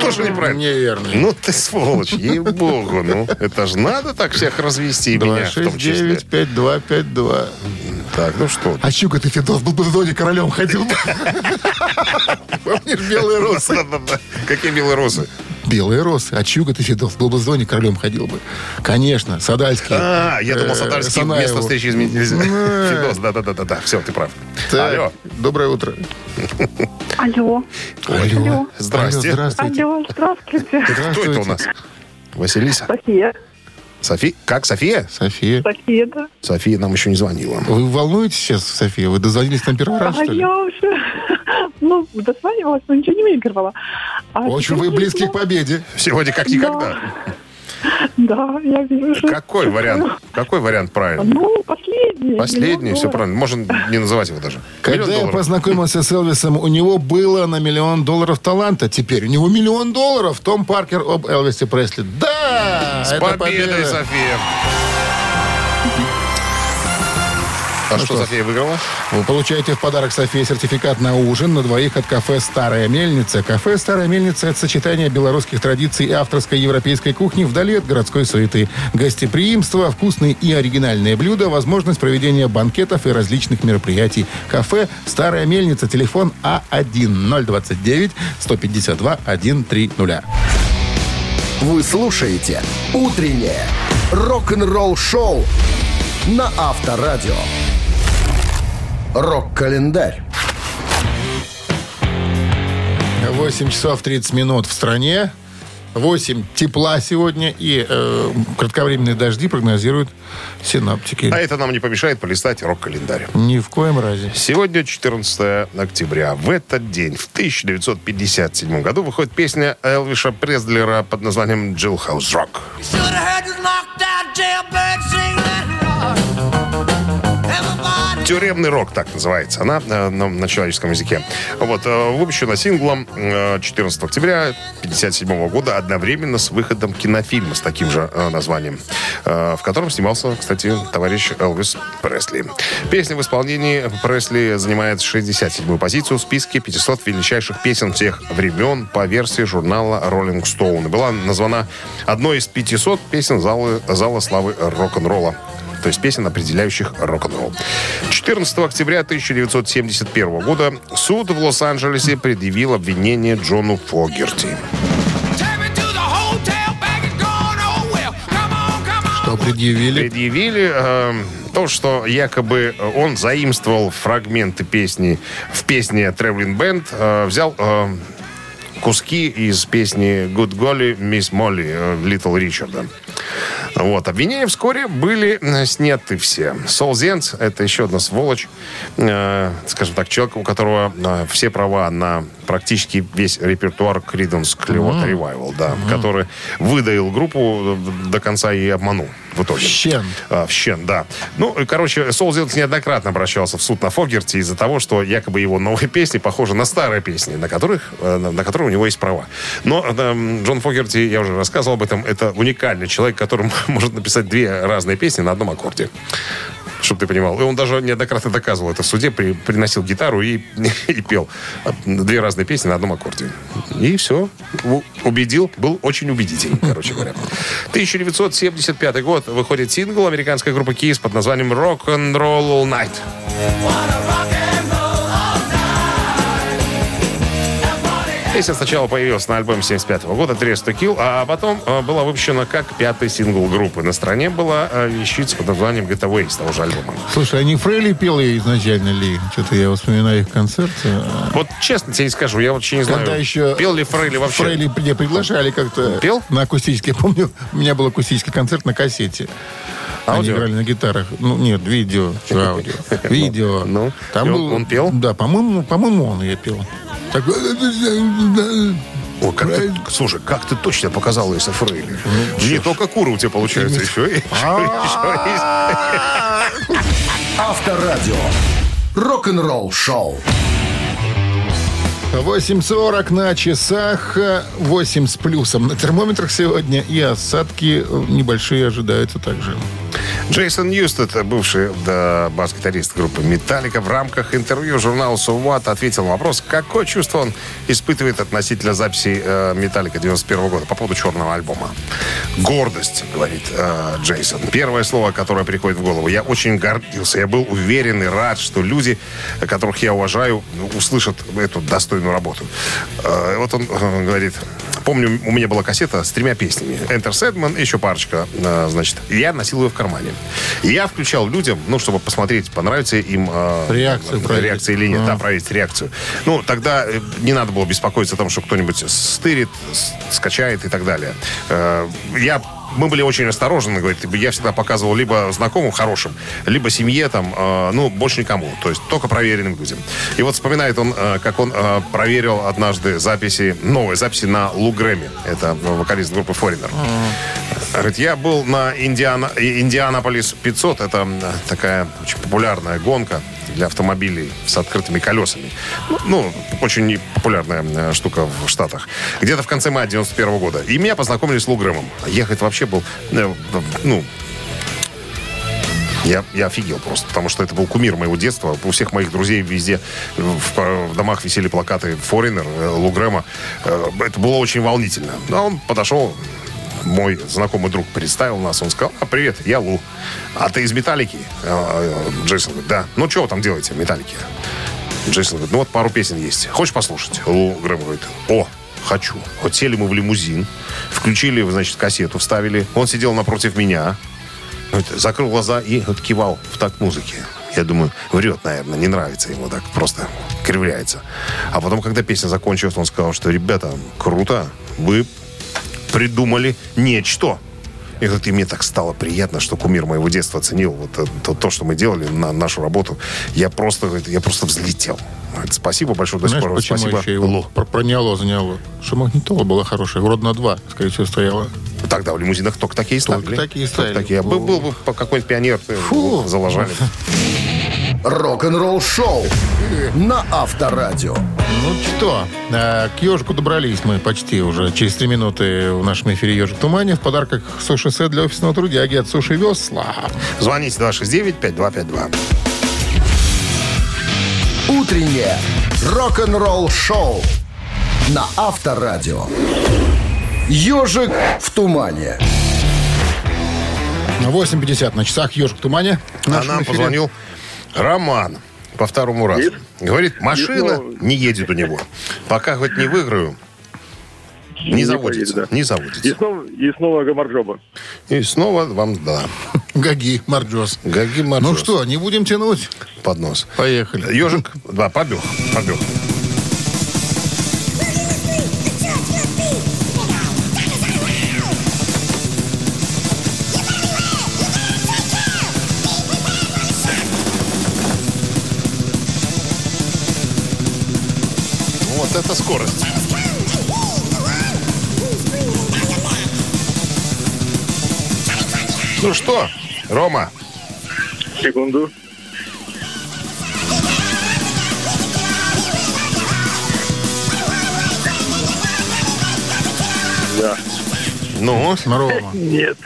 Speaker 3: Тоже неправильно.
Speaker 2: неверный.
Speaker 3: Ну ты сволочь, ей-богу, ну. Это же надо так всех развести, и меня в том числе.
Speaker 2: 269-5252.
Speaker 3: Так, ну что?
Speaker 2: А Щука ты, Федос, был бы в зоне королем ходил. Помнишь, белые?
Speaker 3: Да-да-да. Какие белые розы?
Speaker 2: Белые росы. А Чуга ты, бы в зоне королем ходил бы. Конечно, Садальский.
Speaker 3: А, я думал,
Speaker 2: Э, Санаеву.
Speaker 3: место встречи изменить нельзя.
Speaker 2: Э.
Speaker 3: Фидос, да-да-да-да, все, ты прав. Алло.
Speaker 2: Доброе утро.
Speaker 6: Алло.
Speaker 2: Алло.
Speaker 3: Здрасте.
Speaker 2: Алло, здравствуйте.
Speaker 6: Алло, здравствуйте.
Speaker 3: Кто это у нас? Василиса?
Speaker 6: София.
Speaker 3: София? Как, София?
Speaker 2: София.
Speaker 6: София, да.
Speaker 3: София нам еще не звонила.
Speaker 2: Вы волнуетесь сейчас, София? Вы дозвонились нам первый раз,
Speaker 6: А
Speaker 2: что ли?
Speaker 6: я уже, ну, дозванивалась, но ничего не выигрывала. А
Speaker 2: Очень
Speaker 6: теперь
Speaker 2: вы близки к победе.
Speaker 3: Сегодня как никогда.
Speaker 6: Да, я вижу. что-
Speaker 3: Какой вариант? Какой вариант правильный?
Speaker 6: Ну, последний.
Speaker 3: Последний, все правильно. Можно не называть его даже.
Speaker 2: Когда
Speaker 3: Миллион
Speaker 2: я
Speaker 3: долларов.
Speaker 2: познакомился с Элвисом, у него было на миллион долларов таланта. Теперь у него миллион долларов. Том Паркер об Элвисе Пресли. Да!
Speaker 3: С победой,
Speaker 2: победа.
Speaker 3: София. А что София выиграла?
Speaker 2: Вы получаете в подарок Софии сертификат на ужин на двоих от кафе «Старая мельница». Кафе «Старая мельница» — это сочетание белорусских традиций и авторской европейской кухни вдали от городской суеты. Гостеприимство, вкусные и оригинальные блюда, возможность проведения банкетов и различных мероприятий. Кафе «Старая мельница». Телефон А А1-029-152-130.
Speaker 1: Вы слушаете «Утреннее рок-н-ролл-шоу» на Авторадио. Рок-календарь.
Speaker 2: 8 часов 30 минут в стране. 8 тепла сегодня и э, кратковременные дожди прогнозируют синаптики.
Speaker 3: А это нам не помешает полистать рок-календарь.
Speaker 2: Ни в коем разе.
Speaker 3: Сегодня 14 октября. В этот день, в 1957 году, выходит песня Элвиша Преслера под названием
Speaker 5: jailbird sing that rock. Everybody
Speaker 3: Тюремный рок, так называется она э, на, человеческом языке. Вот, э, выпущена синглом э, 14 октября 1957 года одновременно с выходом кинофильма с таким же э, названием, э, в котором снимался, кстати, товарищ Элвис Пресли. Песня в исполнении Пресли занимает 67-ю позицию в списке 500 величайших песен всех времен по версии журнала Rolling Stone. Была названа одной из 500 песен зала, зала славы рок-н-ролла то есть песен, определяющих рок-н-ролл. 14 октября 1971 года суд в Лос-Анджелесе предъявил обвинение Джону Фогерти.
Speaker 2: Что предъявили?
Speaker 3: Предъявили э, то, что якобы он заимствовал фрагменты песни в песне Traveling Band, э, взял э, куски из песни Good Golly Miss Molly э, Little Ричарда. Вот. Обвинения вскоре были э, сняты все. Сол Зенц, это еще одна сволочь, э, скажем так, человек, у которого э, все права на практически весь репертуар Creedence Clearwater Revival, да, который выдаил группу э, до конца и обманул в итоге.
Speaker 2: Щен.
Speaker 3: А, в Щен, да. Ну, короче, Сол Зенц неоднократно обращался в суд на Фогерти из-за того, что якобы его новые песни похожи на старые песни, на которых, э, на на которые у него есть права. Но э, Джон Фогерти, я уже рассказывал об этом, это уникальный человек, который может написать две разные песни на одном аккорде. Чтобы ты понимал. И он даже неоднократно доказывал это в суде, при- приносил гитару и, и пел. Две разные песни на одном аккорде. И все. Убедил. Был очень убедительный, короче говоря. 1975 год выходит сингл американской группы Kiss под названием Rock and Roll All Night. Песня сначала появилась на альбоме 75 года «Dress to Kill», а потом э, была выпущена как пятый сингл группы. На стране была э, вещица под названием «Getaway» с того же альбома.
Speaker 2: Слушай, они Фрейли пел ее изначально ли? Что-то я вспоминаю их концерт.
Speaker 3: Вот честно тебе не скажу, я вообще не знаю,
Speaker 2: Когда еще
Speaker 3: пел ли Фрейли вообще.
Speaker 2: Фрейли меня приглашали как-то.
Speaker 3: Пел?
Speaker 2: На акустический. Я помню, у меня был акустический концерт на кассете. Они
Speaker 3: Аудио?
Speaker 2: играли на гитарах. Ну, нет, видео. Что аудио? Видео.
Speaker 3: Ну, и он- он пел?
Speaker 2: Да, по-моему, по-моему, он ее пел. Так,
Speaker 3: О, как ты, слушай, как ты точно показал Иса Фрейли. Не только куры у тебя получаются, еще и...
Speaker 1: Авторадио. Рок-н-ролл шоу.
Speaker 2: 8.40 на часах, 8 с плюсом на термометрах сегодня, и осадки э, небольшие ожидаются также.
Speaker 3: Джейсон Ньюстед, бывший да, бас-гитарист группы «Металлика», в рамках интервью журналу «So What» ответил на вопрос, какое чувство он испытывает относительно записи э, «Металлика» 91 года по поводу черного альбома. «Гордость», говорит э, Джейсон. Первое слово, которое приходит в голову. Я очень гордился, я был уверен и рад, что люди, которых я уважаю, услышат эту достойную работу. Э, вот он э, говорит, помню, у меня была кассета с тремя песнями. Enter Sandman, еще парочка, э, значит. Я носил ее в кармане. Я включал людям, ну, чтобы посмотреть, понравится им э,
Speaker 2: Реакцию
Speaker 3: реакция или нет.
Speaker 2: А.
Speaker 3: Да, проверить реакцию. Ну, тогда э, не надо было беспокоиться о том, что кто-нибудь стырит, скачает и так далее. Э, Я мы были очень осторожны, говорит, я всегда показывал либо знакомым хорошим, либо семье там, э, ну, больше никому, то есть только проверенным людям. И вот вспоминает он, э, как он э, проверил однажды записи, новые записи на Лу Грэмми, это вокалист группы Foreigner. Говорит, я был на Индиана, и- Индианаполис 500. Это такая очень популярная гонка для автомобилей с открытыми колесами. Ну, ну, очень популярная э, штука в Штатах. Где-то в конце мая 91 года. И меня познакомили с Лу Грэмом. Ехать вообще был, э, ну, я, я офигел просто, потому что это был кумир моего детства. У всех моих друзей везде в, в домах висели плакаты Форинер, Лу Грэма. Э, Это было очень волнительно. А он подошел, мой знакомый друг представил нас, он сказал, а, привет, я Лу. А ты из Металлики? Э, э, Джейсон говорит, да. Ну, что вы там делаете в Металлике? Джейсон говорит, ну вот пару песен есть. Хочешь послушать? Лу Грэм говорит, о, хочу. Вот сели мы в лимузин, включили, значит, кассету, вставили. Он сидел напротив меня, вот, закрыл глаза и вот кивал в такт музыки. Я думаю, врет, наверное, не нравится ему так, просто кривляется. А потом, когда песня закончилась, он сказал, что, ребята, круто, вы придумали нечто. И, говорит, и мне так стало приятно, что кумир моего детства оценил вот это- то, то, что мы делали, на нашу работу. Я просто, говорит, я просто взлетел. Говорит, спасибо большое, до сих пор.
Speaker 2: почему
Speaker 3: Спасибо.
Speaker 2: еще его про- проняло, заняло? Что магнитола была хорошая, вроде на два, скорее всего, стояла.
Speaker 3: Тогда в лимузинах только такие
Speaker 2: Только
Speaker 3: ставили.
Speaker 2: такие
Speaker 3: Только
Speaker 2: ставили.
Speaker 3: такие. А был, был бы какой-нибудь пионер, э,
Speaker 2: Фу.
Speaker 3: заложали.
Speaker 1: Рок-н-ролл шоу на Авторадио.
Speaker 2: Ну что, э, к ежику добрались мы почти уже. Через три минуты в нашем эфире «Ежик в тумане». В подарках суши-сет для офисного трудяги от Суши Весла.
Speaker 3: Звоните 269-5252.
Speaker 1: Утреннее рок-н-ролл шоу на Авторадио. Ежик в тумане.
Speaker 2: На 8.50 на часах «Ежик в тумане».
Speaker 3: А нам
Speaker 2: эфире.
Speaker 3: позвонил Роман по второму разу. Говорит, машина
Speaker 4: снова-
Speaker 3: не едет у него. Пока хоть не выиграю, не,
Speaker 4: Не
Speaker 3: заводится.
Speaker 4: поедет, да.
Speaker 3: Не
Speaker 4: И
Speaker 3: заводится.
Speaker 4: снова, и снова Гамарджоба.
Speaker 3: И снова вам, да,
Speaker 2: Гаги, Марджос.
Speaker 3: Гаги
Speaker 2: Ну
Speaker 3: Марджос
Speaker 2: что, не будем тянуть?
Speaker 3: под нос.
Speaker 2: Поехали.
Speaker 3: Ежик, да, побег, побег. Скорость. Ну что, Рома,
Speaker 4: Секунду. Да.
Speaker 3: ну,
Speaker 2: Рома.
Speaker 4: Нет.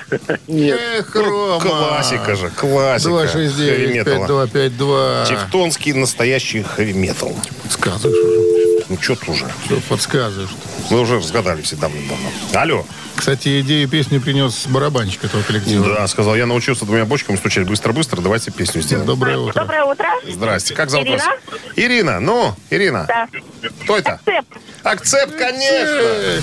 Speaker 4: Нет.
Speaker 2: Эх, Рома.
Speaker 3: классика же, классика.
Speaker 2: 269
Speaker 3: хэви-металла.
Speaker 2: 5252
Speaker 3: Тевтонский настоящий хэви-метал.
Speaker 2: Подсказываешь уже.
Speaker 3: Ну, что тут уже?
Speaker 2: Все, подсказываешь.
Speaker 3: Мы уже разгадали все давно-давно. Алло.
Speaker 2: Кстати, идею песни принес барабанщик этого коллектива.
Speaker 3: Да, сказал, я научился двумя бочками стучать быстро-быстро, давайте песню сделаем.
Speaker 2: Доброе утро.
Speaker 9: Доброе утро.
Speaker 3: Здрасте. Как зовут
Speaker 9: Ирина?
Speaker 3: вас? Ирина. Ну, Ирина.
Speaker 9: Да.
Speaker 3: Кто это?
Speaker 9: Цеп.
Speaker 3: Акцепт, конечно.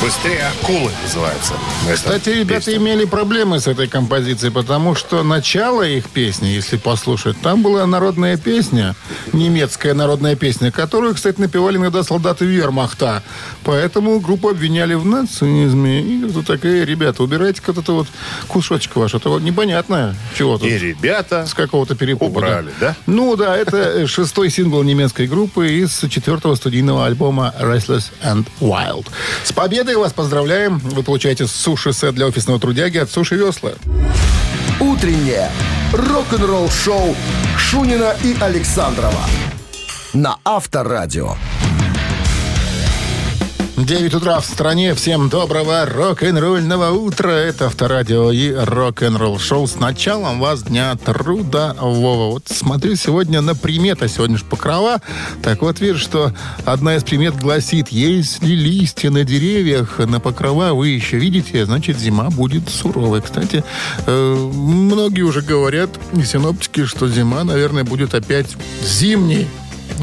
Speaker 3: Быстрее акулы называется.
Speaker 2: Кстати, ребята
Speaker 3: песня.
Speaker 2: имели проблемы с этой композицией, потому что начало их песни, если послушать, там была народная песня, немецкая народная песня, которую, кстати, напевали иногда солдаты вермахта. Поэтому группу обвиняли в нацизме. И вот такая, ребята, убирайте вот это вот кусочек ваш. Это вот непонятно, чего тут.
Speaker 3: И ребята
Speaker 2: С какого-то перепуга.
Speaker 3: убрали, да?
Speaker 2: Ну да, это шестой сингл немецкой группы из четвертого студийного альбома Restless and Wild. С победой вас поздравляем. Вы получаете суши-сет для офисного трудяги от Суши Весла.
Speaker 1: Утреннее рок-н-ролл-шоу Шунина и Александрова на Авторадио.
Speaker 2: 9 утра в стране. Всем доброго рок-н-ролльного утра. Это Авторадио и рок-н-ролл шоу с началом вас дня трудового. Вот смотрю сегодня на приметы. Сегодня же покрова. Так вот, вижу, что одна из примет гласит, если листья на деревьях на покрова вы еще видите, значит зима будет суровой. Кстати, э, многие уже говорят, синоптики, что зима, наверное, будет опять зимней.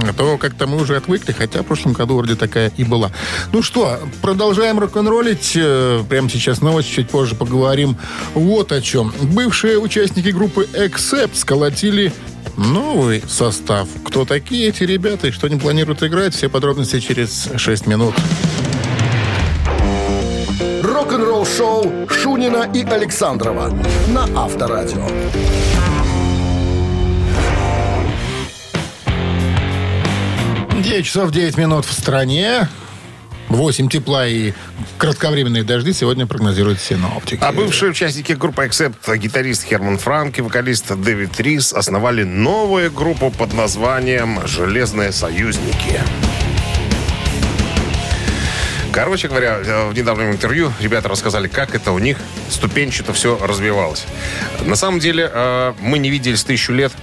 Speaker 2: А то как-то мы уже отвыкли, хотя в прошлом году вроде такая и была. Ну что, продолжаем рок-н-роллить. Э, Прямо сейчас новость, чуть позже поговорим вот о чем. Бывшие участники группы Accept сколотили новый состав. Кто такие эти ребята и что они планируют играть, все подробности через 6 минут.
Speaker 1: Рок-н-ролл-шоу Шунина и Александрова на Авторадио.
Speaker 2: 9 часов 9 минут в стране. 8 тепла и кратковременные дожди сегодня прогнозируют синоптики.
Speaker 3: А бывшие участники группы Accept, гитарист Херман Франк и вокалист Дэвид Рис основали новую группу под названием «Железные союзники». Короче говоря, э, в недавнем интервью ребята рассказали, как это у них ступенчато все развивалось. На самом деле, э, мы не виделись тысячу лет,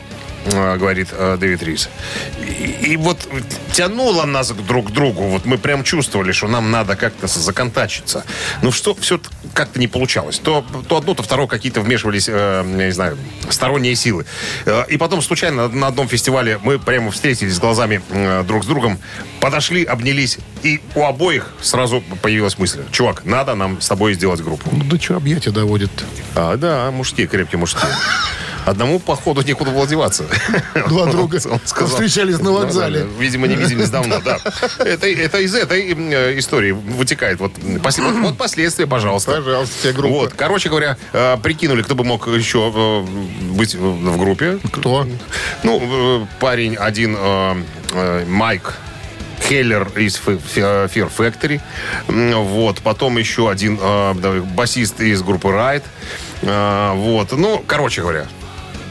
Speaker 3: говорит э, Дэвид Рис. И, и вот тянуло нас друг к другу. Вот мы прям чувствовали, что нам надо как-то законтачиться. Но что все как-то не получалось. То, то одно, то второе какие-то вмешивались, э, я не знаю, сторонние силы. Э, и потом случайно на одном фестивале мы прямо встретились глазами э, друг с другом, подошли, обнялись, и у обоих сразу появилась мысль. Чувак, надо нам с тобой сделать группу.
Speaker 2: Ну, да что объятия доводит
Speaker 3: А, да, мужские, крепкие мужские. Одному, походу, некуда было деваться.
Speaker 2: Два друга встречались на вокзале.
Speaker 3: Видимо, не виделись давно, да. Это, из этой э, истории вытекает. Вот, пос- вот, вот последствия, пожалуйста.
Speaker 2: Пожалуйста, тебе группа.
Speaker 3: Вот, короче говоря, э, прикинули, кто бы мог еще э, быть в группе.
Speaker 2: Кто?
Speaker 3: Ну, парень один, Майк Хеллер из Fear Factory. Вот. Потом еще один э, басист из группы Ride. Э, Вот. Ну, короче говоря,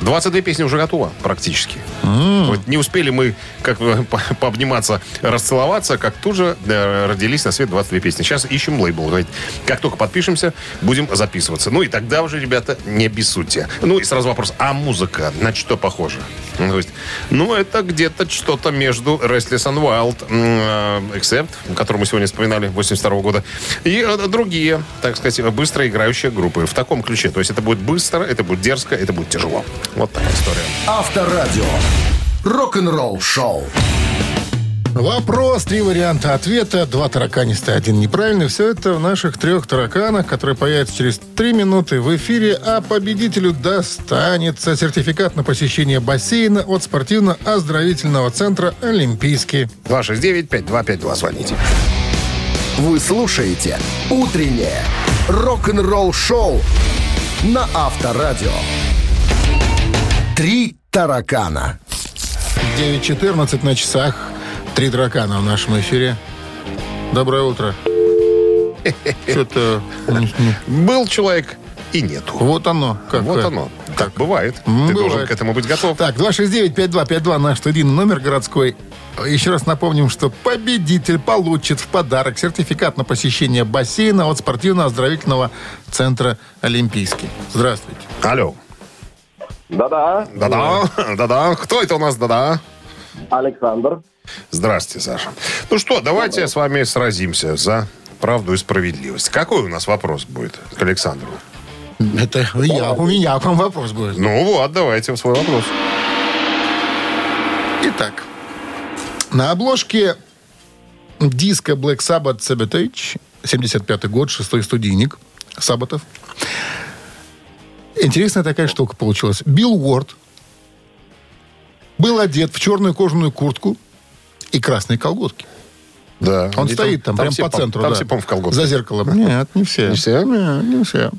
Speaker 3: 22 песни уже готово практически. Вот не успели мы как по- пообниматься, расцеловаться, как тут же э, родились на свет 22 песни. Сейчас ищем лейбл. Как только подпишемся, будем записываться. Ну и тогда уже, ребята, не обессудьте. Ну и сразу вопрос, а музыка на что похожа? Ну, то есть, ну, это где-то что-то между Restless and Wild, э, Except, который мы сегодня вспоминали, 82 года, и э, другие, так сказать, быстро играющие группы в таком ключе. То есть это будет быстро, это будет дерзко, это будет тяжело. Вот такая история.
Speaker 1: Авторадио. Рок-н-ролл-шоу.
Speaker 2: Вопрос, три варианта ответа, два тараканистые, один неправильный. Все это в наших трех тараканах, которые появятся через три минуты в эфире, а победителю достанется сертификат на посещение бассейна от спортивно-оздоровительного центра «Олимпийский».
Speaker 3: 269-5252, звоните.
Speaker 1: Вы слушаете «Утреннее рок-н-ролл-шоу» на Авторадио. Три таракана.
Speaker 2: 9.14 на часах. Три таракана в нашем эфире. Доброе утро. Что-то...
Speaker 3: Был человек и нету.
Speaker 2: Вот оно. Как
Speaker 3: вот оно. Так бывает.
Speaker 2: М,
Speaker 3: Ты
Speaker 2: бывает.
Speaker 3: должен к этому быть готов.
Speaker 2: Так, 269-5252, наш студийный номер городской. Еще раз напомним, что победитель получит в подарок сертификат на посещение бассейна от спортивно-оздоровительного центра «Олимпийский». Здравствуйте.
Speaker 3: Алло.
Speaker 8: Да-да,
Speaker 3: Да-да. Да-да. Кто это у нас? Да-да.
Speaker 8: Александр.
Speaker 3: Здравствуйте, Саша. Ну что, давайте с вами сразимся за правду и справедливость. Какой у нас вопрос будет к Александру?
Speaker 2: Это я, у меня к вам вопрос будет.
Speaker 3: Ну вот, давайте свой вопрос.
Speaker 2: Итак, на обложке диска Black Sabbath Sabotage, 75 год, шестой студийник Сабатов. Интересная такая штука получилась. Билл Уорд был одет в черную кожаную куртку и красные колготки.
Speaker 3: Да.
Speaker 2: Он стоит там, прям
Speaker 3: все
Speaker 2: по
Speaker 3: пом-
Speaker 2: центру.
Speaker 3: Там
Speaker 2: да.
Speaker 3: все, по-моему, в колготках.
Speaker 2: За зеркалом. Нет, не все.
Speaker 3: Не все?
Speaker 2: Нет, не все.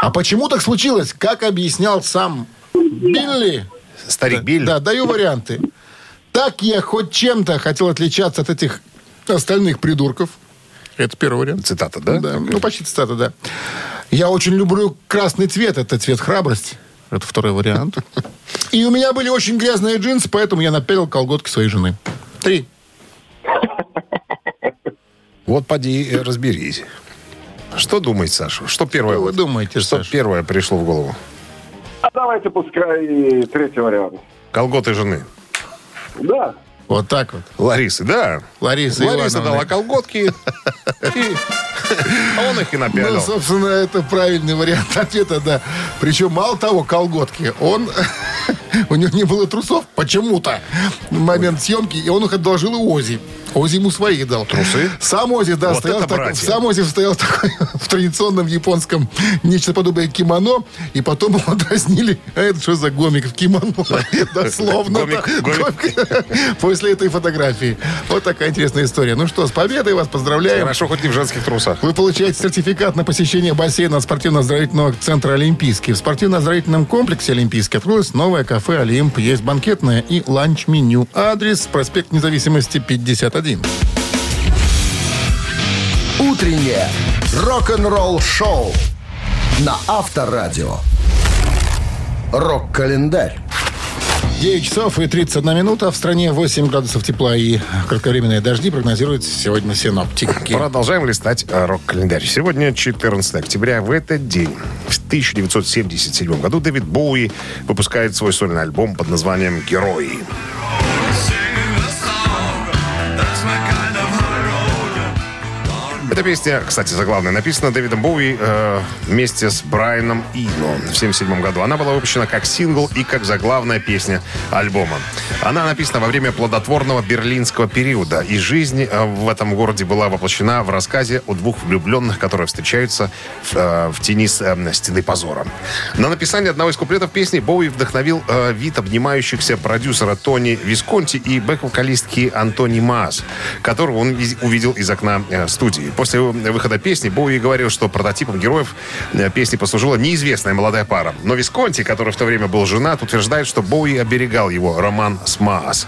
Speaker 2: А почему так случилось? Как объяснял сам Билли?
Speaker 3: Старик Билли.
Speaker 2: Да, даю варианты. Так я хоть чем-то хотел отличаться от этих остальных придурков. Это первый вариант.
Speaker 3: Цитата, да?
Speaker 2: Да, ну почти цитата, да. Я очень люблю красный цвет, это цвет храбрости. Это второй вариант. И у меня были очень грязные джинсы, поэтому я напялил колготки своей жены. Три.
Speaker 3: Вот поди и разберись. Что думает Саша? Что первое?
Speaker 2: Что вы думаете,
Speaker 3: Что
Speaker 2: Саша?
Speaker 3: первое пришло в голову?
Speaker 8: А давайте пускай третий вариант.
Speaker 3: Колготы жены.
Speaker 8: Да.
Speaker 2: Вот так вот.
Speaker 3: Ларисы, да.
Speaker 2: Лариса
Speaker 3: Лариса
Speaker 2: Ивановна.
Speaker 3: дала колготки. и- А он их и
Speaker 2: Ну,
Speaker 3: напялил.
Speaker 2: собственно, это правильный вариант ответа, да. Причем, мало того, колготки, он... У него не было трусов почему-то в момент съемки, и он их одолжил у Ози. Ози ему свои дал.
Speaker 3: Трусы?
Speaker 2: Сам Ози, да,
Speaker 3: Вот
Speaker 2: стоял, в таком- сам Ози стоял в, такой- в традиционном японском нечто подобное кимоно, и потом его дразнили. А это что за гомик в кимоно? Дословно.
Speaker 3: Гомик,
Speaker 2: да.
Speaker 3: гомик.
Speaker 2: После этой фотографии. Вот такая интересная история. Ну что, с победой вас поздравляем.
Speaker 3: Хорошо, хоть не в женских трусах.
Speaker 2: Вы получаете сертификат на посещение бассейна спортивно-оздоровительного центра «Олимпийский». В спортивно-оздоровительном комплексе «Олимпийский» открылось новое кафе «Олимп». Есть банкетное и ланч-меню. Адрес проспект Независимости, 51.
Speaker 1: Утреннее рок-н-ролл-шоу на Авторадио. Рок-календарь.
Speaker 2: 9 часов и 31 минута. В стране 8 градусов тепла и кратковременные дожди прогнозируют сегодня синоптики.
Speaker 3: Продолжаем листать э, рок-календарь. Сегодня 14 октября. В этот день, в 1977 году, Дэвид Боуи выпускает свой сольный альбом под названием «Герои». Эта песня, кстати, заглавная, написана Дэвидом Боуи э, вместе с Брайаном Ино в 1977 году. Она была выпущена как сингл и как заглавная песня альбома. Она написана во время плодотворного берлинского периода, и жизнь э, в этом городе была воплощена в рассказе о двух влюбленных, которые встречаются в, э, в тени э, стены позора. На написание одного из куплетов песни Боуи вдохновил э, вид обнимающихся продюсера Тони Висконти и бэк-вокалистки Антони Маас, которого он увидел из окна э, студии. После выхода песни Боуи говорил, что прототипом героев э, песни послужила неизвестная молодая пара. Но Висконти, который в то время был женат, утверждает, что Боуи оберегал его роман с Маас.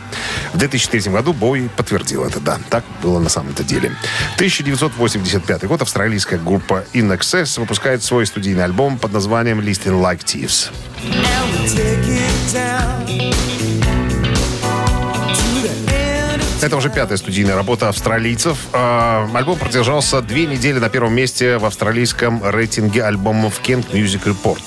Speaker 3: В 2003 году Боуи подтвердил это, да. Так было на самом-то деле. 1985 год австралийская группа In выпускает свой студийный альбом под названием Listing Like Thieves. Это уже пятая студийная работа австралийцев. А, Альбом продержался две недели на первом месте в австралийском рейтинге альбомов King Music Report.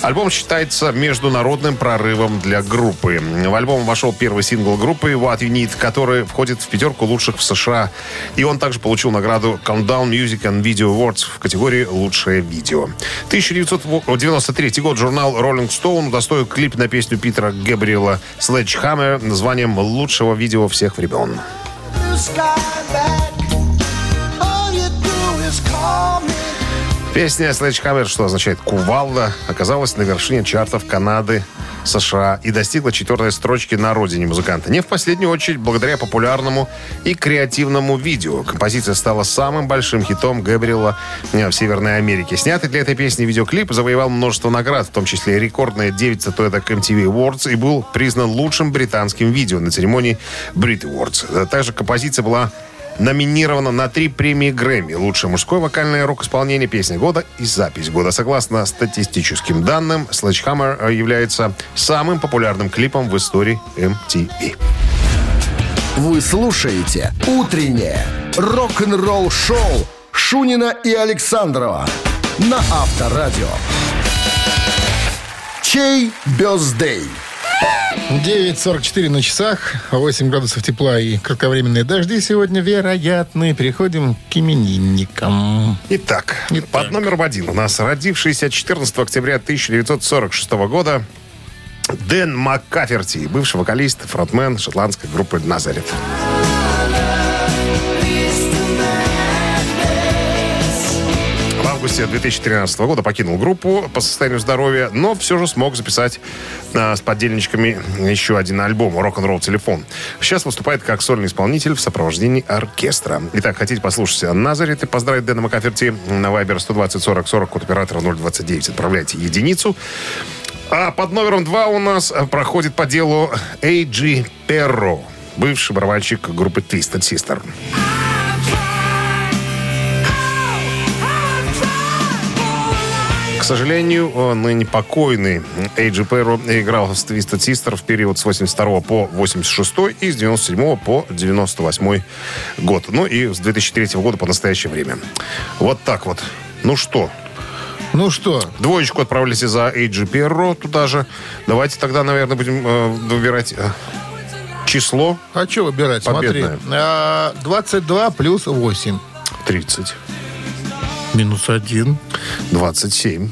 Speaker 3: Альбом считается международным прорывом для группы. В альбом вошел первый сингл группы What You Need, который входит в пятерку лучших в США. И он также получил награду Countdown Music and Video Awards в категории «Лучшее видео». 1993 год журнал Rolling Stone удостоил клип на песню Питера Гэбриэла «Sledgehammer» названием «Лучшего видео всех времен». Blue sky back. All you do is call me. Песня Sledgehammer, что означает «кувалда», оказалась на вершине чартов Канады, США и достигла четвертой строчки на родине музыканта. Не в последнюю очередь благодаря популярному и креативному видео. Композиция стала самым большим хитом Гэбриэла э, в Северной Америке. Снятый для этой песни видеоклип завоевал множество наград, в том числе рекордные 9 статуэток MTV Awards и был признан лучшим британским видео на церемонии Brit Awards. Также композиция была номинирована на три премии Грэмми. Лучшее мужское вокальное рок-исполнение, песня года и запись года. Согласно статистическим данным, Sledgehammer является самым популярным клипом в истории MTV.
Speaker 1: Вы слушаете «Утреннее рок-н-ролл-шоу» Шунина и Александрова на Авторадио. Чей бездей?
Speaker 2: 9.44 на часах, 8 градусов тепла и кратковременные дожди сегодня вероятны. Переходим к именинникам.
Speaker 3: Итак,
Speaker 2: Итак.
Speaker 3: под номером один у нас родившийся 14 октября 1946 года Дэн Маккаферти, бывший вокалист, фронтмен шотландской группы «Назарет». В августе 2013 года покинул группу по состоянию здоровья, но все же смог записать а, с поддельничками еще один альбом «Рок-н-ролл телефон». Сейчас выступает как сольный исполнитель в сопровождении оркестра. Итак, хотите послушать Назарет и поздравить Дэна Макаферти на Viber 120 40 40 код оператора 029. Отправляйте единицу. А под номером два у нас проходит по делу Эйджи Перро, бывший барабанщик группы Twisted Sister. К сожалению, э, ныне покойный Эйджи Перро играл в Twisted Sister в период с 82 по 86 и с 97 по 98 год. Ну и с 2003 года по настоящее время. Вот так вот. Ну что,
Speaker 2: Ну что,
Speaker 3: двоечку отправились за Эйджи Перро туда же. Давайте тогда, наверное, будем э, выбирать э, число
Speaker 2: а что выбирать?
Speaker 3: Победное.
Speaker 2: Смотри, а, 22 плюс 8.
Speaker 3: 30,
Speaker 2: Минус 1.
Speaker 3: 27.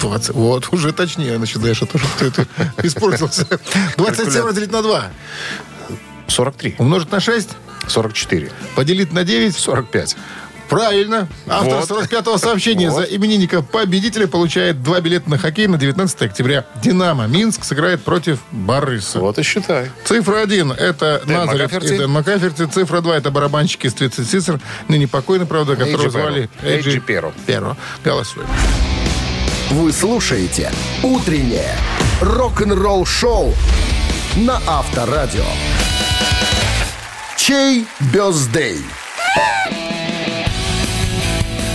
Speaker 2: 20. Вот, уже точнее начинаешь, а то, что ты, ты испортился. 27 разделить на 2.
Speaker 3: 43.
Speaker 2: Умножить на 6.
Speaker 3: 44.
Speaker 2: Поделить на 9.
Speaker 3: 45.
Speaker 2: Правильно. Автор
Speaker 3: Вот.
Speaker 2: 45-го сообщения
Speaker 3: Вот.
Speaker 2: за именинника победителя получает два билета на хоккей на 19 октября. «Динамо» Минск сыграет против Барыса.
Speaker 3: Вот и считай.
Speaker 2: Цифра 1 – это
Speaker 3: Дэн Макаферти.
Speaker 2: и Дэн Макаферти. Цифра 2 – это барабанщики из 30 Сисер, ныне покойный, правда, которого
Speaker 3: Эйджи
Speaker 2: звали.
Speaker 3: Эйджи Перро.
Speaker 2: Перро. Голосуем.
Speaker 1: Вы слушаете «Утреннее рок-н-ролл-шоу» на Авторадио. Чей бездей?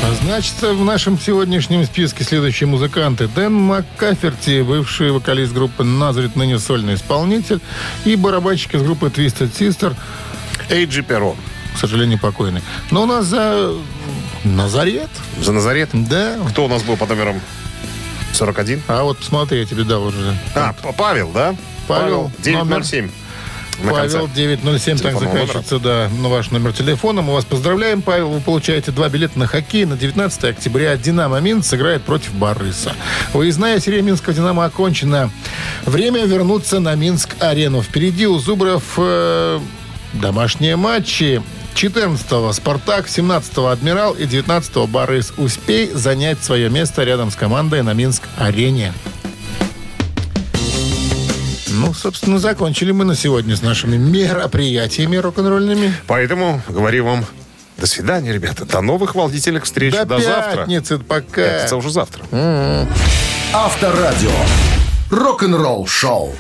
Speaker 2: А Значит, в нашем сегодняшнем списке следующие музыканты. Дэн Маккаферти, бывший вокалист группы Назарет, ныне сольный исполнитель, и барабанщик из группы Twisted Sister,
Speaker 3: Эйджи Перро.
Speaker 2: к сожалению, покойный. Но у нас за Назарет,
Speaker 3: За Назарет.
Speaker 2: да.
Speaker 3: Кто у нас был под номером 41?
Speaker 2: А вот посмотри, я тебе дал уже.
Speaker 3: А, Павел, да?
Speaker 2: Павел,
Speaker 3: 907. На конце.
Speaker 2: Павел 907, так заканчивается, да, на ваш номер телефона. Мы вас поздравляем, Павел. Вы получаете два билета на хоккей на 19 октября. «Динамо Минск» сыграет против Барыса. Выездная серия Минского «Динамо» окончена. Время вернуться на Минск-арену. Впереди у Зубров э, домашние матчи. 14-го «Спартак», 17-го «Адмирал» и 19-го «Барыс». Успей занять свое место рядом с командой на Минск-арене. Ну, собственно, закончили мы на сегодня с нашими мероприятиями рок-н-ролльными.
Speaker 3: Поэтому говорю вам до свидания, ребята. До новых волнительных встреч.
Speaker 2: До,
Speaker 3: До, завтра.
Speaker 2: пятницы, пока.
Speaker 3: Пятница уже завтра.
Speaker 1: Авторадио. Рок-н-ролл-шоу.